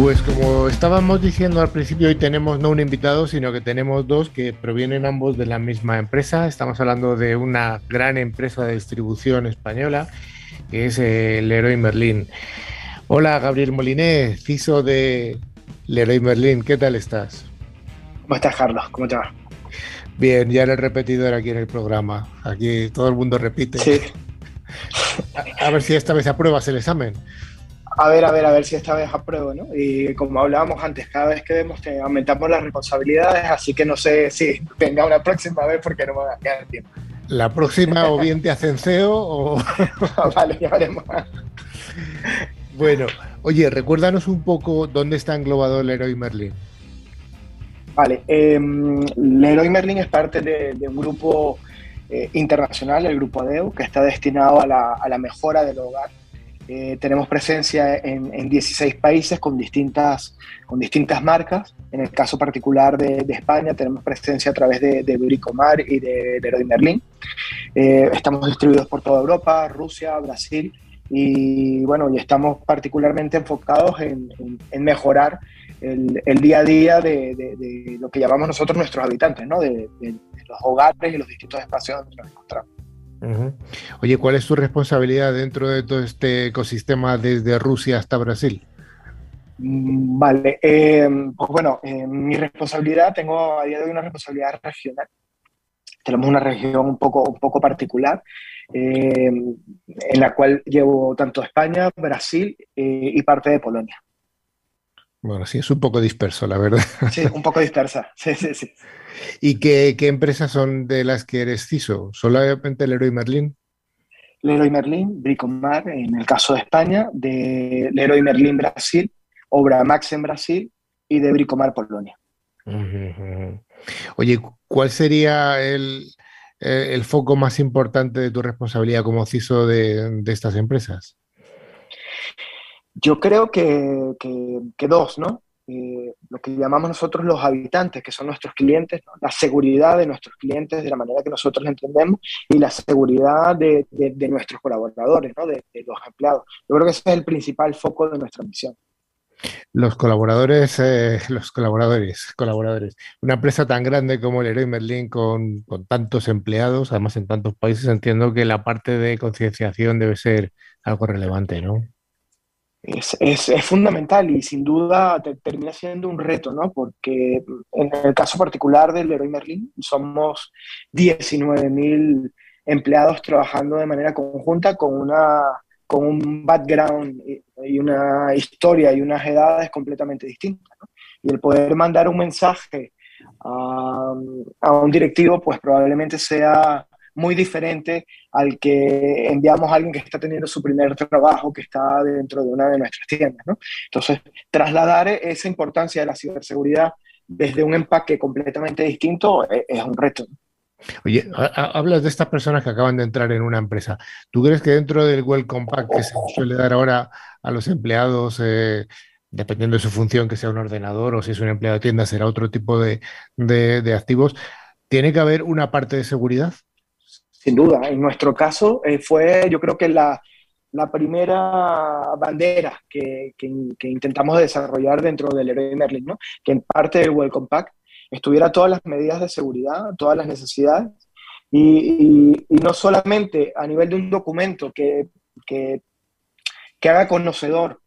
Pues como estábamos diciendo al principio, hoy tenemos no un invitado, sino que tenemos dos que provienen ambos de la misma empresa. Estamos hablando de una gran empresa de distribución española, que es eh, Leroy Merlin. Hola, Gabriel Moliné, CISO de Leroy Merlin. ¿Qué tal estás? ¿Cómo estás, Carlos? ¿Cómo te va? Bien, ya en el repetidor aquí en el programa. Aquí todo el mundo repite. Sí. A, a ver si esta vez apruebas el examen. A ver, a ver, a ver si esta vez apruebo, ¿no? Y como hablábamos antes, cada vez que vemos que aumentamos las responsabilidades, así que no sé si venga una próxima vez porque no me va a quedar tiempo. La próxima o bien te hacen CEO o... vale, ya veremos. Bueno, oye, recuérdanos un poco dónde está englobado Leroy Merlin. Vale, eh, Leroy Merlin es parte de, de un grupo eh, internacional, el grupo ADEU, que está destinado a la, a la mejora del hogar eh, tenemos presencia en, en, 16 países con distintas, con distintas marcas. En el caso particular de, España, tenemos presencia a través de, de y de Leroy Merlin. Eh, estamos distribuidos por toda Europa, Rusia, Brasil, y bueno, y estamos particularmente enfocados en, mejorar el, el, día a día de, de, lo que llamamos nosotros nuestros habitantes, ¿no? de, los hogares y los distintos espacios donde nos encontramos. Uh -huh. Oye, ¿cuál es tu responsabilidad dentro de todo este ecosistema desde Rusia hasta Brasil? Vale, eh, pues bueno, eh, mi responsabilidad, tengo a día de hoy una responsabilidad regional. Tenemos una región un poco, un poco particular, eh, en la cual llevo tanto España, Brasil eh, y parte de Polonia. Bueno, sí, es un poco disperso, la verdad. Sí, un poco dispersa, sí, sí, sí. ¿Y qué, qué, empresas son de las que eres CISO? ¿Solamente Leroy Merlin? Leroy Merlin, Bricomar, en el caso de España, de Leroy Merlin Brasil, Obra Max en Brasil y de Bricomar Polonia. Uh -huh. Oye, ¿cuál sería el, el, foco más importante de tu responsabilidad como CISO de, de estas empresas? Yo creo que, que, dos, ¿no? Eh, lo que llamamos nosotros los habitantes, que son nuestros clientes, ¿no? la seguridad de nuestros clientes de la manera que nosotros entendemos y la seguridad de, de, nuestros colaboradores, ¿no? de, los empleados. Yo creo que ese es el principal foco de nuestra misión. Los colaboradores, eh, los colaboradores, colaboradores. Una empresa tan grande como Leroy Merlin con, con tantos empleados, además en tantos países, entiendo que la parte de concienciación debe ser algo relevante, ¿no? Es, es, fundamental y sin duda te, termina siendo un reto, ¿no? Porque en el caso particular del Leroy Merlin somos 19.000 empleados trabajando de manera conjunta con, una, con un background y una historia y unas edades completamente distintas. Y el poder mandar un mensaje a, a un directivo, pues probablemente sea muy diferente al que enviamos a alguien que está teniendo su primer trabajo, que está dentro de una de nuestras tiendas. ¿no? Entonces, trasladar esa importancia de la ciberseguridad desde un empaque completamente distinto es, es un reto. Oye, hablas de estas personas que acaban de entrar en una empresa. ¿Tú crees que dentro del Welcome Pack que se suele dar ahora a los empleados, eh, dependiendo de su función, que sea un ordenador o si es un empleado de tienda, será otro tipo de, de activos, tiene que haber una parte de seguridad? Sin duda, en nuestro caso eh, fue yo creo que la, la primera bandera que, que, que, intentamos desarrollar dentro del Leroy Merlin, ¿no? que en parte del Welcome Pack estuviera todas las medidas de seguridad, todas las necesidades, y, y, y no solamente a nivel de un documento que, que, que haga conocedor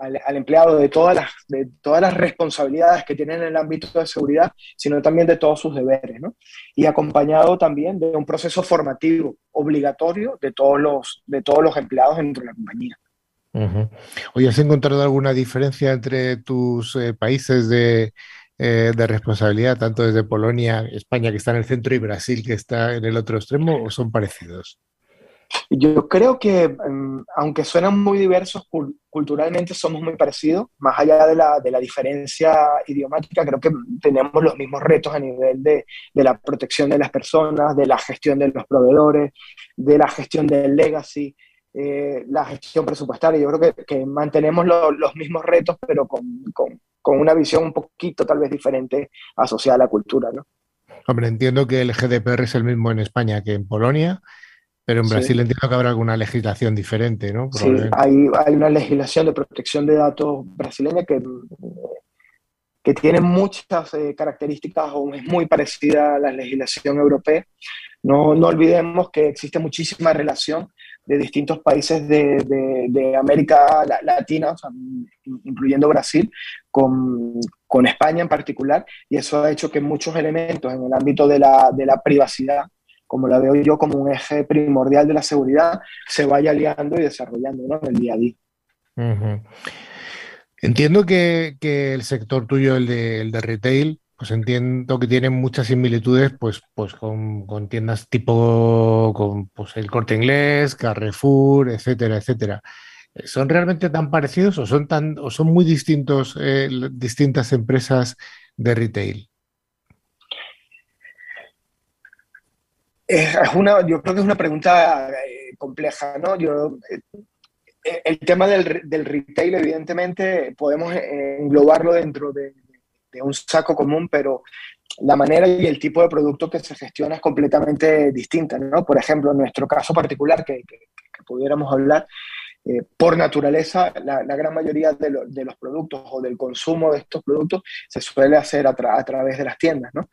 al, empleado de todas, las, de todas las responsabilidades que tiene en el ámbito de seguridad, sino también de todos sus deberes, ¿no? Y acompañado también de un proceso formativo obligatorio de todos los, de todos los empleados dentro de la compañía. Uh -huh. Oye, ¿has encontrado alguna diferencia entre tus eh, países de, eh, de responsabilidad, tanto desde Polonia, España, que está en el centro, y Brasil, que está en el otro extremo, o son parecidos? Yo creo que, em, aunque suenan muy diversos, culturalmente somos muy parecidos, más allá de la, de la, diferencia idiomática, creo que tenemos los mismos retos a nivel de, de, la protección de las personas, de la gestión de los proveedores, de la gestión del legacy, eh, la gestión presupuestaria. Yo creo que, que mantenemos los mismos retos, pero con, con, con, una visión un poquito tal vez diferente asociada a la cultura. ¿no? Hombre, entiendo que el GDPR es el mismo en España que en Polonia pero en Brasil entiendo que habrá alguna legislación diferente, ¿no? Sí, hay, hay, una legislación de protección de datos brasileña que, que tiene muchas eh, características o es muy parecida a la legislación europea. No, no olvidemos que existe muchísima relación de distintos países de, de, América Latina, incluyendo Brasil, con, con, España en particular, y eso ha hecho que muchos elementos en el ámbito de la, de la privacidad como la veo yo como un eje primordial de la seguridad, se vaya aliando y desarrollando en el día a día. Entiendo que, el sector tuyo, el de, retail, pues entiendo que tiene muchas similitudes pues, pues con, tiendas tipo con pues, el corte inglés, Carrefour, etcétera, etcétera. ¿Son realmente tan parecidos o son, tan, o son muy distintos eh, distintas empresas de retail? Es una, yo creo que es una pregunta eh, compleja, ¿no? Yo, eh, el tema del, del, retail, evidentemente, podemos eh, englobarlo dentro de, de, un saco común, pero la manera y el tipo de producto que se gestiona es completamente distinta, ¿no? Por ejemplo, en nuestro caso particular, que, que, que pudiéramos hablar, eh, por naturaleza, la, gran mayoría de, los productos o del consumo de estos productos se suele hacer a, través de las tiendas. ¿no?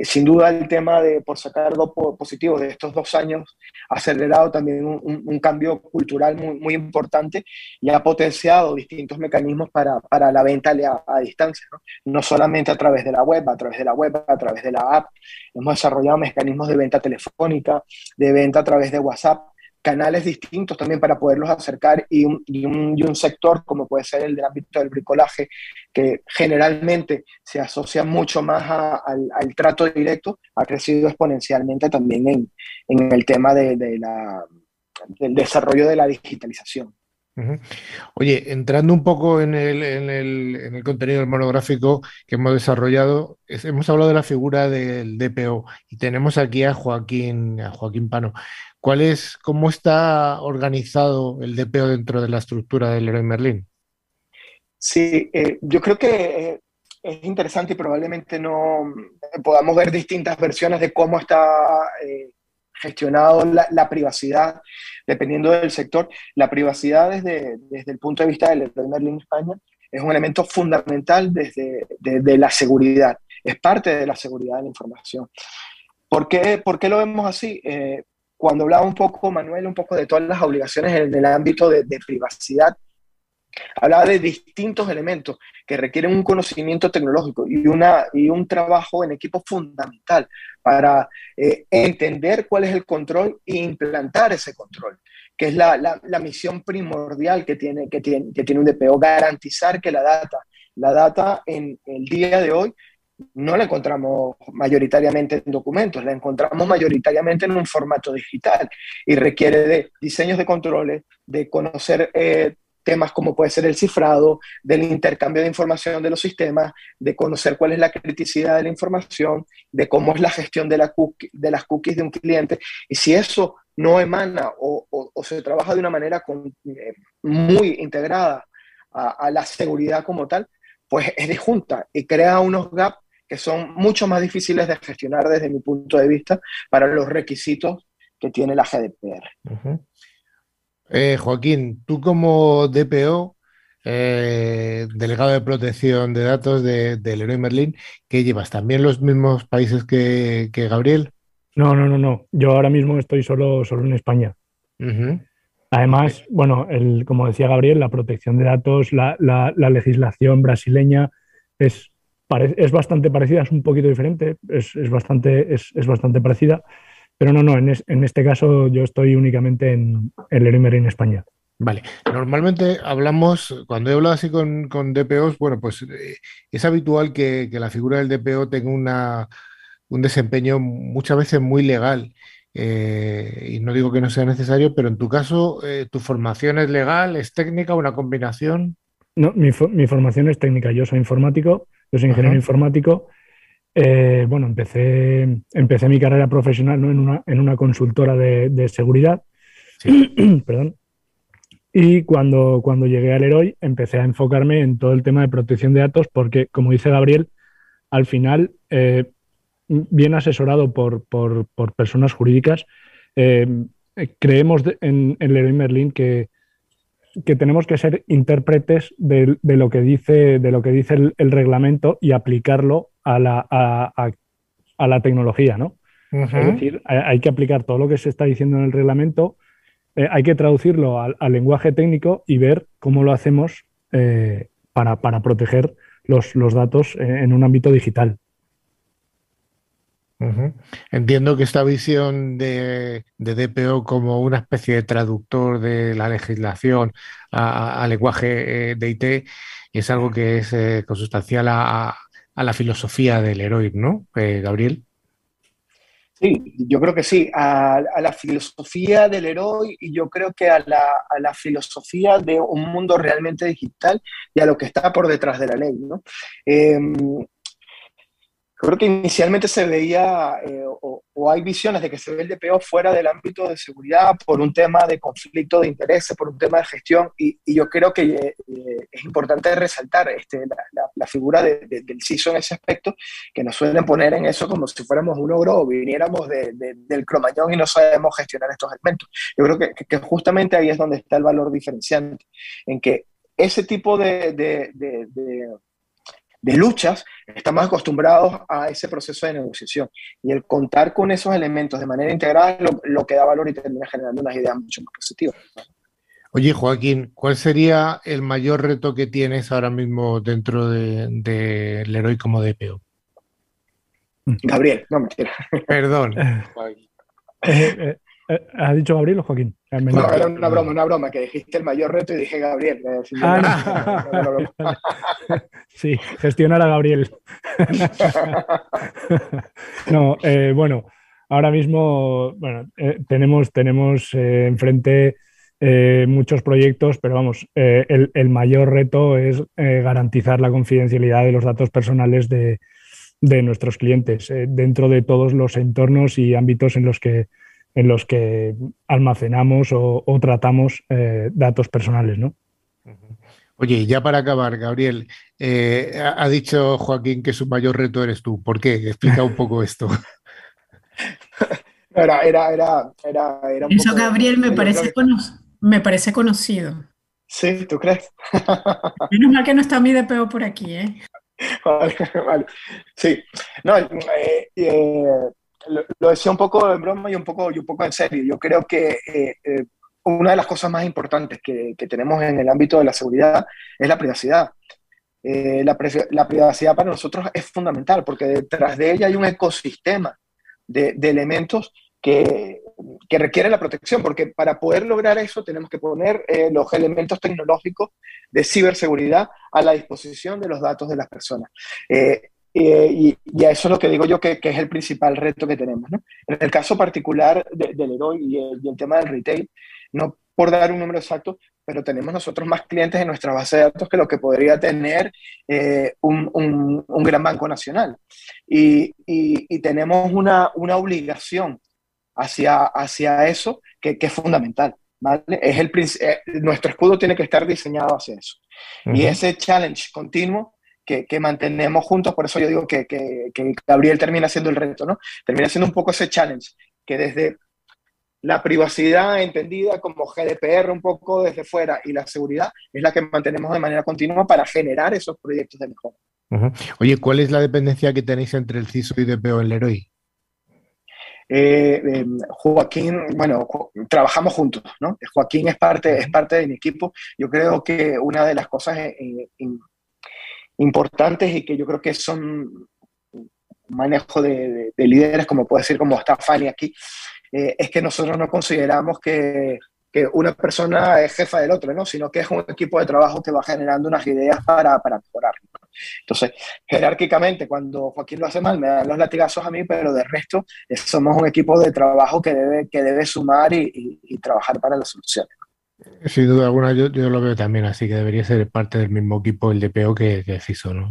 sin duda, el tema de, por sacar dos positivos de estos dos años, ha acelerado también un, cambio cultural muy, importante y ha potenciado distintos mecanismos para, para la venta a, a distancia. ¿no? no solamente a través de la web, a través de la web, a través de la app. Hemos desarrollado mecanismos de venta telefónica, de venta a través de WhatsApp canales distintos también para poderlos acercar y un, y un, y un sector como puede ser el del ámbito del bricolaje, que generalmente se asocia mucho más al, al, trato directo, ha crecido exponencialmente también en, en el tema de, de la, del desarrollo de la digitalización. Oye, entrando un poco en el, en, el, en el, contenido del monográfico que hemos desarrollado, hemos hablado de la figura del DPO y tenemos aquí a Joaquín, a Joaquín Pano. ¿Cuál es, cómo está organizado el DPO dentro de la estructura del Leroy Merlin? Sí, eh, yo creo que eh, es interesante y probablemente no podamos ver distintas versiones de cómo está eh, gestionado la, privacidad, dependiendo del sector. La privacidad desde, desde el punto de vista del Leroy Merlin España es un elemento fundamental desde de, la seguridad, es parte de la seguridad de la información. ¿Por qué, ¿Por qué lo vemos así? Eh, cuando hablaba un poco, Manuel, un poco de todas las obligaciones en el ámbito de, privacidad, hablaba de distintos elementos que requieren un conocimiento tecnológico y, una, y un trabajo en equipo fundamental para eh, entender cuál es el control e implantar ese control, que es la, la, la, misión primordial que tiene, que, tiene, que tiene un DPO, garantizar que la data, la data en el día de hoy no la encontramos mayoritariamente en documentos, la encontramos mayoritariamente en un formato digital y requiere de diseños de controles, de conocer eh, temas como puede ser el cifrado, del intercambio de información de los sistemas, de conocer cuál es la criticidad de la información, de cómo es la gestión de, la de las cookies de un cliente. Y si eso no emana o, se trabaja de una manera con, eh, muy integrada a, a la seguridad como tal, pues es disjunta y crea unos gaps que son mucho más difíciles de gestionar desde mi punto de vista para los requisitos que tiene la GDPR. Uh -huh. eh, Joaquín, tú como DPO, eh, delegado de protección de datos de, de Leroy Merlin, ¿qué llevas? ¿También los mismos países que, que, Gabriel? No, no, no, no. Yo ahora mismo estoy solo, solo en España. Uh -huh. Además, bueno, el, como decía Gabriel, la protección de datos, la, la, la legislación brasileña es es bastante parecida, es un poquito diferente, es, es bastante, es, es, bastante parecida, pero no, no, en, es, en, este caso yo estoy únicamente en el Erimer en España. Vale, normalmente hablamos, cuando he hablado así con, con DPOs, bueno, pues eh, es habitual que, que, la figura del DPO tenga una, un desempeño muchas veces muy legal. eh, y no digo que no sea necesario, pero en tu caso, ¿tu formación es legal, es técnica, una combinación? No, mi, formación es técnica. Yo soy informático, yo soy ingeniero informático. bueno, empecé, empecé mi carrera profesional ¿no? en, una, en una consultora de, de seguridad. Perdón. Y cuando, cuando llegué al Heroi empecé a enfocarme en todo el tema de protección de datos porque, como dice Gabriel, al final, eh, bien asesorado por, por, personas jurídicas, eh, creemos en, en Leroy Merlin que, que, tenemos que ser intérpretes de, de, lo que dice, de lo que dice el, reglamento y aplicarlo a la, a, a, la tecnología, ¿no? Es decir, hay que aplicar todo lo que se está diciendo en el reglamento eh, hay que traducirlo al, lenguaje técnico y ver cómo lo hacemos eh, para, proteger los, datos en un ámbito digital. Entiendo que esta visión de, DPO como una especie de traductor de la legislación al lenguaje eh, de IT es algo que es consustancial a, la filosofía del Heroic, ¿no, Gabriel? Sí, yo creo que sí, a, la filosofía del héroe y yo creo que a la, filosofía de un mundo realmente digital y a lo que está por detrás de la ley. ¿no? Em, creo que inicialmente se veía, eh, o, hay visiones de que se ve el DPO fuera del ámbito de seguridad por un tema de conflicto de intereses, por un tema de gestión, y, yo creo que eh, es importante resaltar este, la, figura del CISO en ese aspecto, que nos suelen poner en eso como si fuéramos un ogro o viniéramos del cromañón y no sabemos gestionar estos elementos. Yo creo que, que, justamente ahí es donde está el valor diferenciante, en que ese tipo de de luchas, estamos acostumbrados a ese proceso de negociación. Y el contar con esos elementos de manera integrada lo, lo que da valor y termina generando unas ideas mucho más positivas. Oye, Joaquín, ¿cuál sería el mayor reto que tienes ahora mismo dentro del de, Leroy como DPO? Gabriel, no mentira. Perdón. Eh, eh, eh, ¿Ha dicho Gabriel o Joaquín? No, era una broma, una broma, que dijiste el mayor reto y dije Gabriel. Ah, sí, gestionar a Gabriel. no, eh, bueno, ahora mismo bueno, eh, tenemos, tenemos enfrente muchos proyectos, pero vamos, el, el, mayor reto es garantizar la confidencialidad de los datos personales de, de nuestros clientes dentro de todos los entornos y ámbitos en los que en los que almacenamos o, tratamos eh, datos personales, ¿no? Oye, ya para acabar, Gabriel, eh, ha dicho Joaquín que su mayor reto eres tú. ¿Por qué? Explica un poco esto. Era, era, era, era, Eso, Gabriel, me parece, me parece conocido. Sí, ¿tú crees? Menos mal que no está mi DPO por aquí, ¿eh? Vale, vale. Sí. No, eh, lo, decía un poco en broma y un poco, y un poco en serio. Yo creo que eh, eh, una de las cosas más importantes que, que, tenemos en el ámbito de la seguridad es la privacidad. Eh, la, la, privacidad para nosotros es fundamental porque detrás de ella hay un ecosistema de, de elementos que, que, requieren la protección, porque para poder lograr eso tenemos que poner los elementos tecnológicos de ciberseguridad a la disposición de los datos de las personas. Eh, y, a eso es lo que digo yo que, es el principal reto que tenemos. ¿no? En el caso particular del Heroi y el, tema del retail, no por dar un número exacto, pero tenemos nosotros más clientes en nuestra base de datos que lo que podría tener eh, un, un, gran banco nacional. Y, y, tenemos una, una, obligación hacia, hacia eso que, que es fundamental. ¿vale? Es el, eh, nuestro escudo tiene que estar diseñado hacia eso. Y ese challenge continuo que, mantenemos juntos, por eso yo digo que, Gabriel termina siendo el reto, ¿no? Termina siendo un poco ese challenge, que desde la privacidad entendida como GDPR un poco desde fuera y la seguridad es la que mantenemos de manera continua para generar esos proyectos de mejora. Oye, ¿cuál es la dependencia que tenéis entre el CISO y DPO en Leroy? Eh, em, Joaquín, bueno, trabajamos juntos, ¿no? Joaquín es parte, es parte de mi equipo. Yo creo que una de las cosas en, importantes y que yo creo que son manejo de, líderes, como puede decir, como está Fanny aquí, eh, es que nosotros no consideramos que, una persona es jefa del otro, ¿no? sino que es un equipo de trabajo que va generando unas ideas para, para mejorar. Entonces, jerárquicamente, cuando Joaquín lo hace mal, me dan los latigazos a mí, pero de resto somos un equipo de trabajo que debe, que debe sumar y, trabajar para la solución. Sin duda alguna, yo, yo, lo veo también así, que debería ser parte del mismo equipo el DPO que, que FISO, ¿no?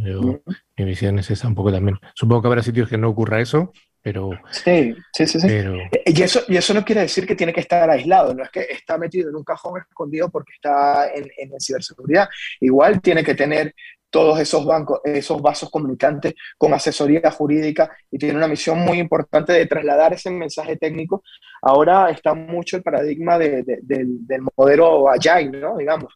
Mi visión es esa un poco también. Supongo que habrá sitios que no ocurra eso, pero... Sí, sí, sí. sí. Y, eso, y eso no quiere decir que tiene que estar aislado, no es que está metido en un cajón escondido porque está en, en ciberseguridad. Igual tiene que tener todos esos bancos, esos vasos comunicantes con asesoría jurídica y tiene una misión muy importante de trasladar ese mensaje técnico. Ahora está mucho el paradigma del, modelo Agile, ¿no? Digamos.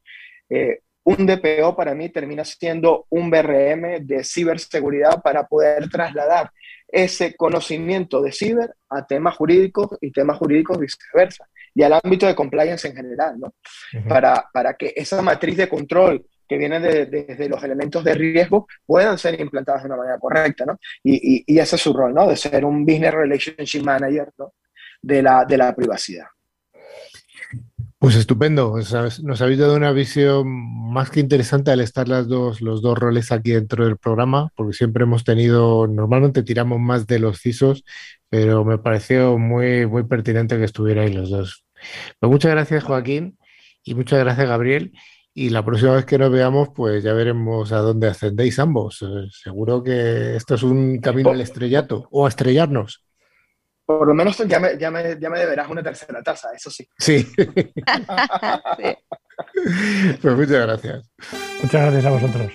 Eh, un DPO para mí termina siendo un BRM de ciberseguridad para poder trasladar ese conocimiento de ciber a temas jurídicos y temas jurídicos viceversa, y al ámbito de compliance en general, ¿no? para, para que esa matriz de control que viene desde los elementos de riesgo puedan ser implantadas de una manera correcta, ¿no? Y, y, ese es su rol, ¿no? De ser un Business Relationship Manager ¿no? De, la, de la privacidad. Pues estupendo, nos habéis dado una visión más que interesante al estar las dos, los dos roles aquí dentro del programa, porque siempre hemos tenido, normalmente tiramos más de los CISOs, pero me pareció muy, muy pertinente que estuvierais los dos. Pues muchas gracias Joaquín y muchas gracias Gabriel. Y la próxima vez que nos veamos, pues ya veremos a dónde ascendéis ambos. Eh, seguro que esto es un camino al estrellato o a estrellarnos. Por lo menos ya me, ya me, ya me deberás una tercera taza, eso sí. Sí. sí. Pues muchas gracias. Muchas gracias a vosotros.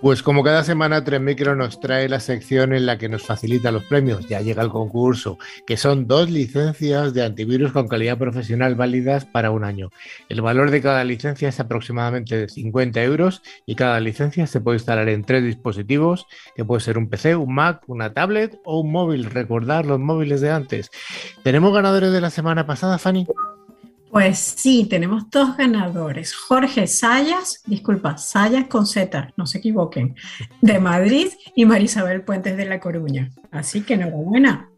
Pues como cada semana, Tres Micro nos trae la sección en la que nos facilita los premios. Ya llega el concurso, que son dos licencias de antivirus con calidad profesional válidas para un año. El valor de cada licencia es aproximadamente de 50 euros y cada licencia se puede instalar en tres dispositivos, que puede ser un PC, un Mac, una tablet o un móvil. Recordar los móviles de antes. ¿Tenemos ganadores de la semana pasada, Fanny? Pues sí, tenemos dos ganadores. Jorge Sayas, disculpa, Sayas con Z, no se equivoquen, de Madrid y Marisabel Puentes de La Coruña. Así que enhorabuena.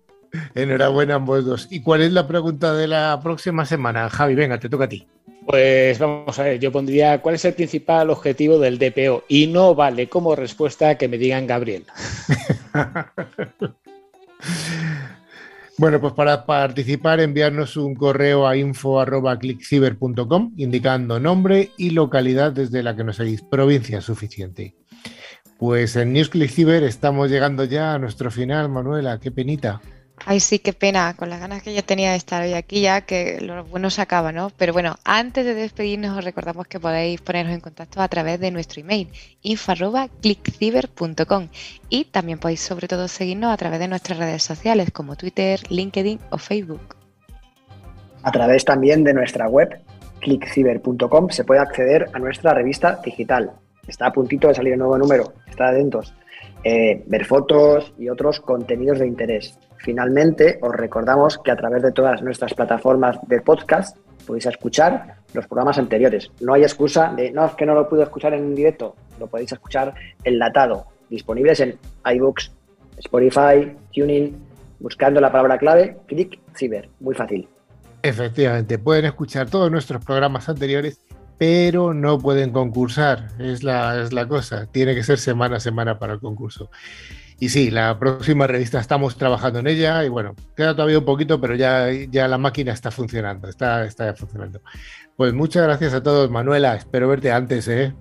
Enhorabuena ambos dos. ¿Y cuál es la pregunta de la próxima semana? Javi, venga, te toca a ti. Pues vamos a ver, yo pondría cuál es el principal objetivo del DPO y no vale como respuesta que me digan Gabriel. Bueno, pues para participar, enviarnos un correo a info.clickciber.com indicando nombre y localidad desde la que nos seguís, provincia suficiente. Pues en News Click estamos llegando ya a nuestro final, Manuela, qué penita. Ay, sí, qué pena, con las ganas que yo tenía de estar hoy aquí ya, que lo bueno se acaba, ¿no? Pero bueno, antes de despedirnos os recordamos que podéis poneros en contacto a través de nuestro email info.clickciber.com y también podéis sobre todo seguirnos a través de nuestras redes sociales como Twitter, LinkedIn o Facebook. A través también de nuestra web clickciber.com se puede acceder a nuestra revista digital. Está a puntito de salir el nuevo número, está atentos. Eh, ver fotos y otros contenidos de interés. Finalmente, os recordamos que a través de todas nuestras plataformas de podcast podéis escuchar los programas anteriores. No hay excusa de, no, es que no lo pude escuchar en directo, lo podéis escuchar enlatado, disponibles en iBooks, Spotify, Tuning, buscando la palabra clave, clic ciber, muy fácil. Efectivamente, pueden escuchar todos nuestros programas anteriores, pero no pueden concursar, es la, es la cosa, tiene que ser semana a semana para el concurso. Y sí, la próxima revista estamos trabajando en ella y bueno, queda todavía un poquito, pero ya, ya la máquina está funcionando, está, está funcionando. Pues muchas gracias a todos, Manuela, espero verte antes, ¿eh?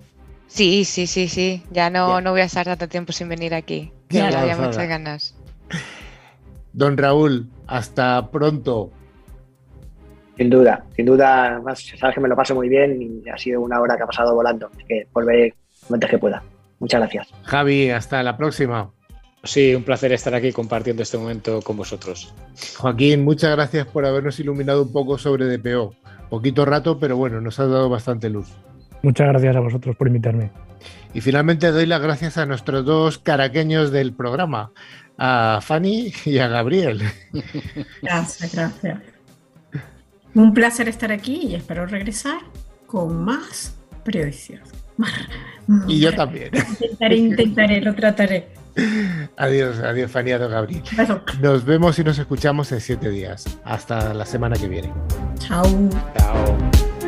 Sí, sí, sí, sí, ya no, no voy a estar tanto tiempo sin venir aquí, ya había muchas ganas. Don Raúl, hasta pronto. Sin duda, sin duda, además sabes que me lo paso muy bien y ha sido una hora que ha pasado volando, así que volveré antes que pueda. Muchas gracias. Javi, hasta la próxima. Sí, un placer estar aquí compartiendo este momento con vosotros. Joaquín, muchas gracias por habernos iluminado un poco sobre DPO. Poquito rato, pero bueno, nos has dado bastante luz. Muchas gracias a vosotros por invitarme. Y finalmente doy las gracias a nuestros dos caraqueños del programa, a Fanny y a Gabriel. Gracias, gracias. Un placer estar aquí y espero regresar con más periodicidad. Y yo también. Intentaré, intentaré, lo trataré. Adiós, adiós, Faniado Gabriel. Nos vemos y nos escuchamos en siete días. Hasta la semana que viene. Chao. Chao.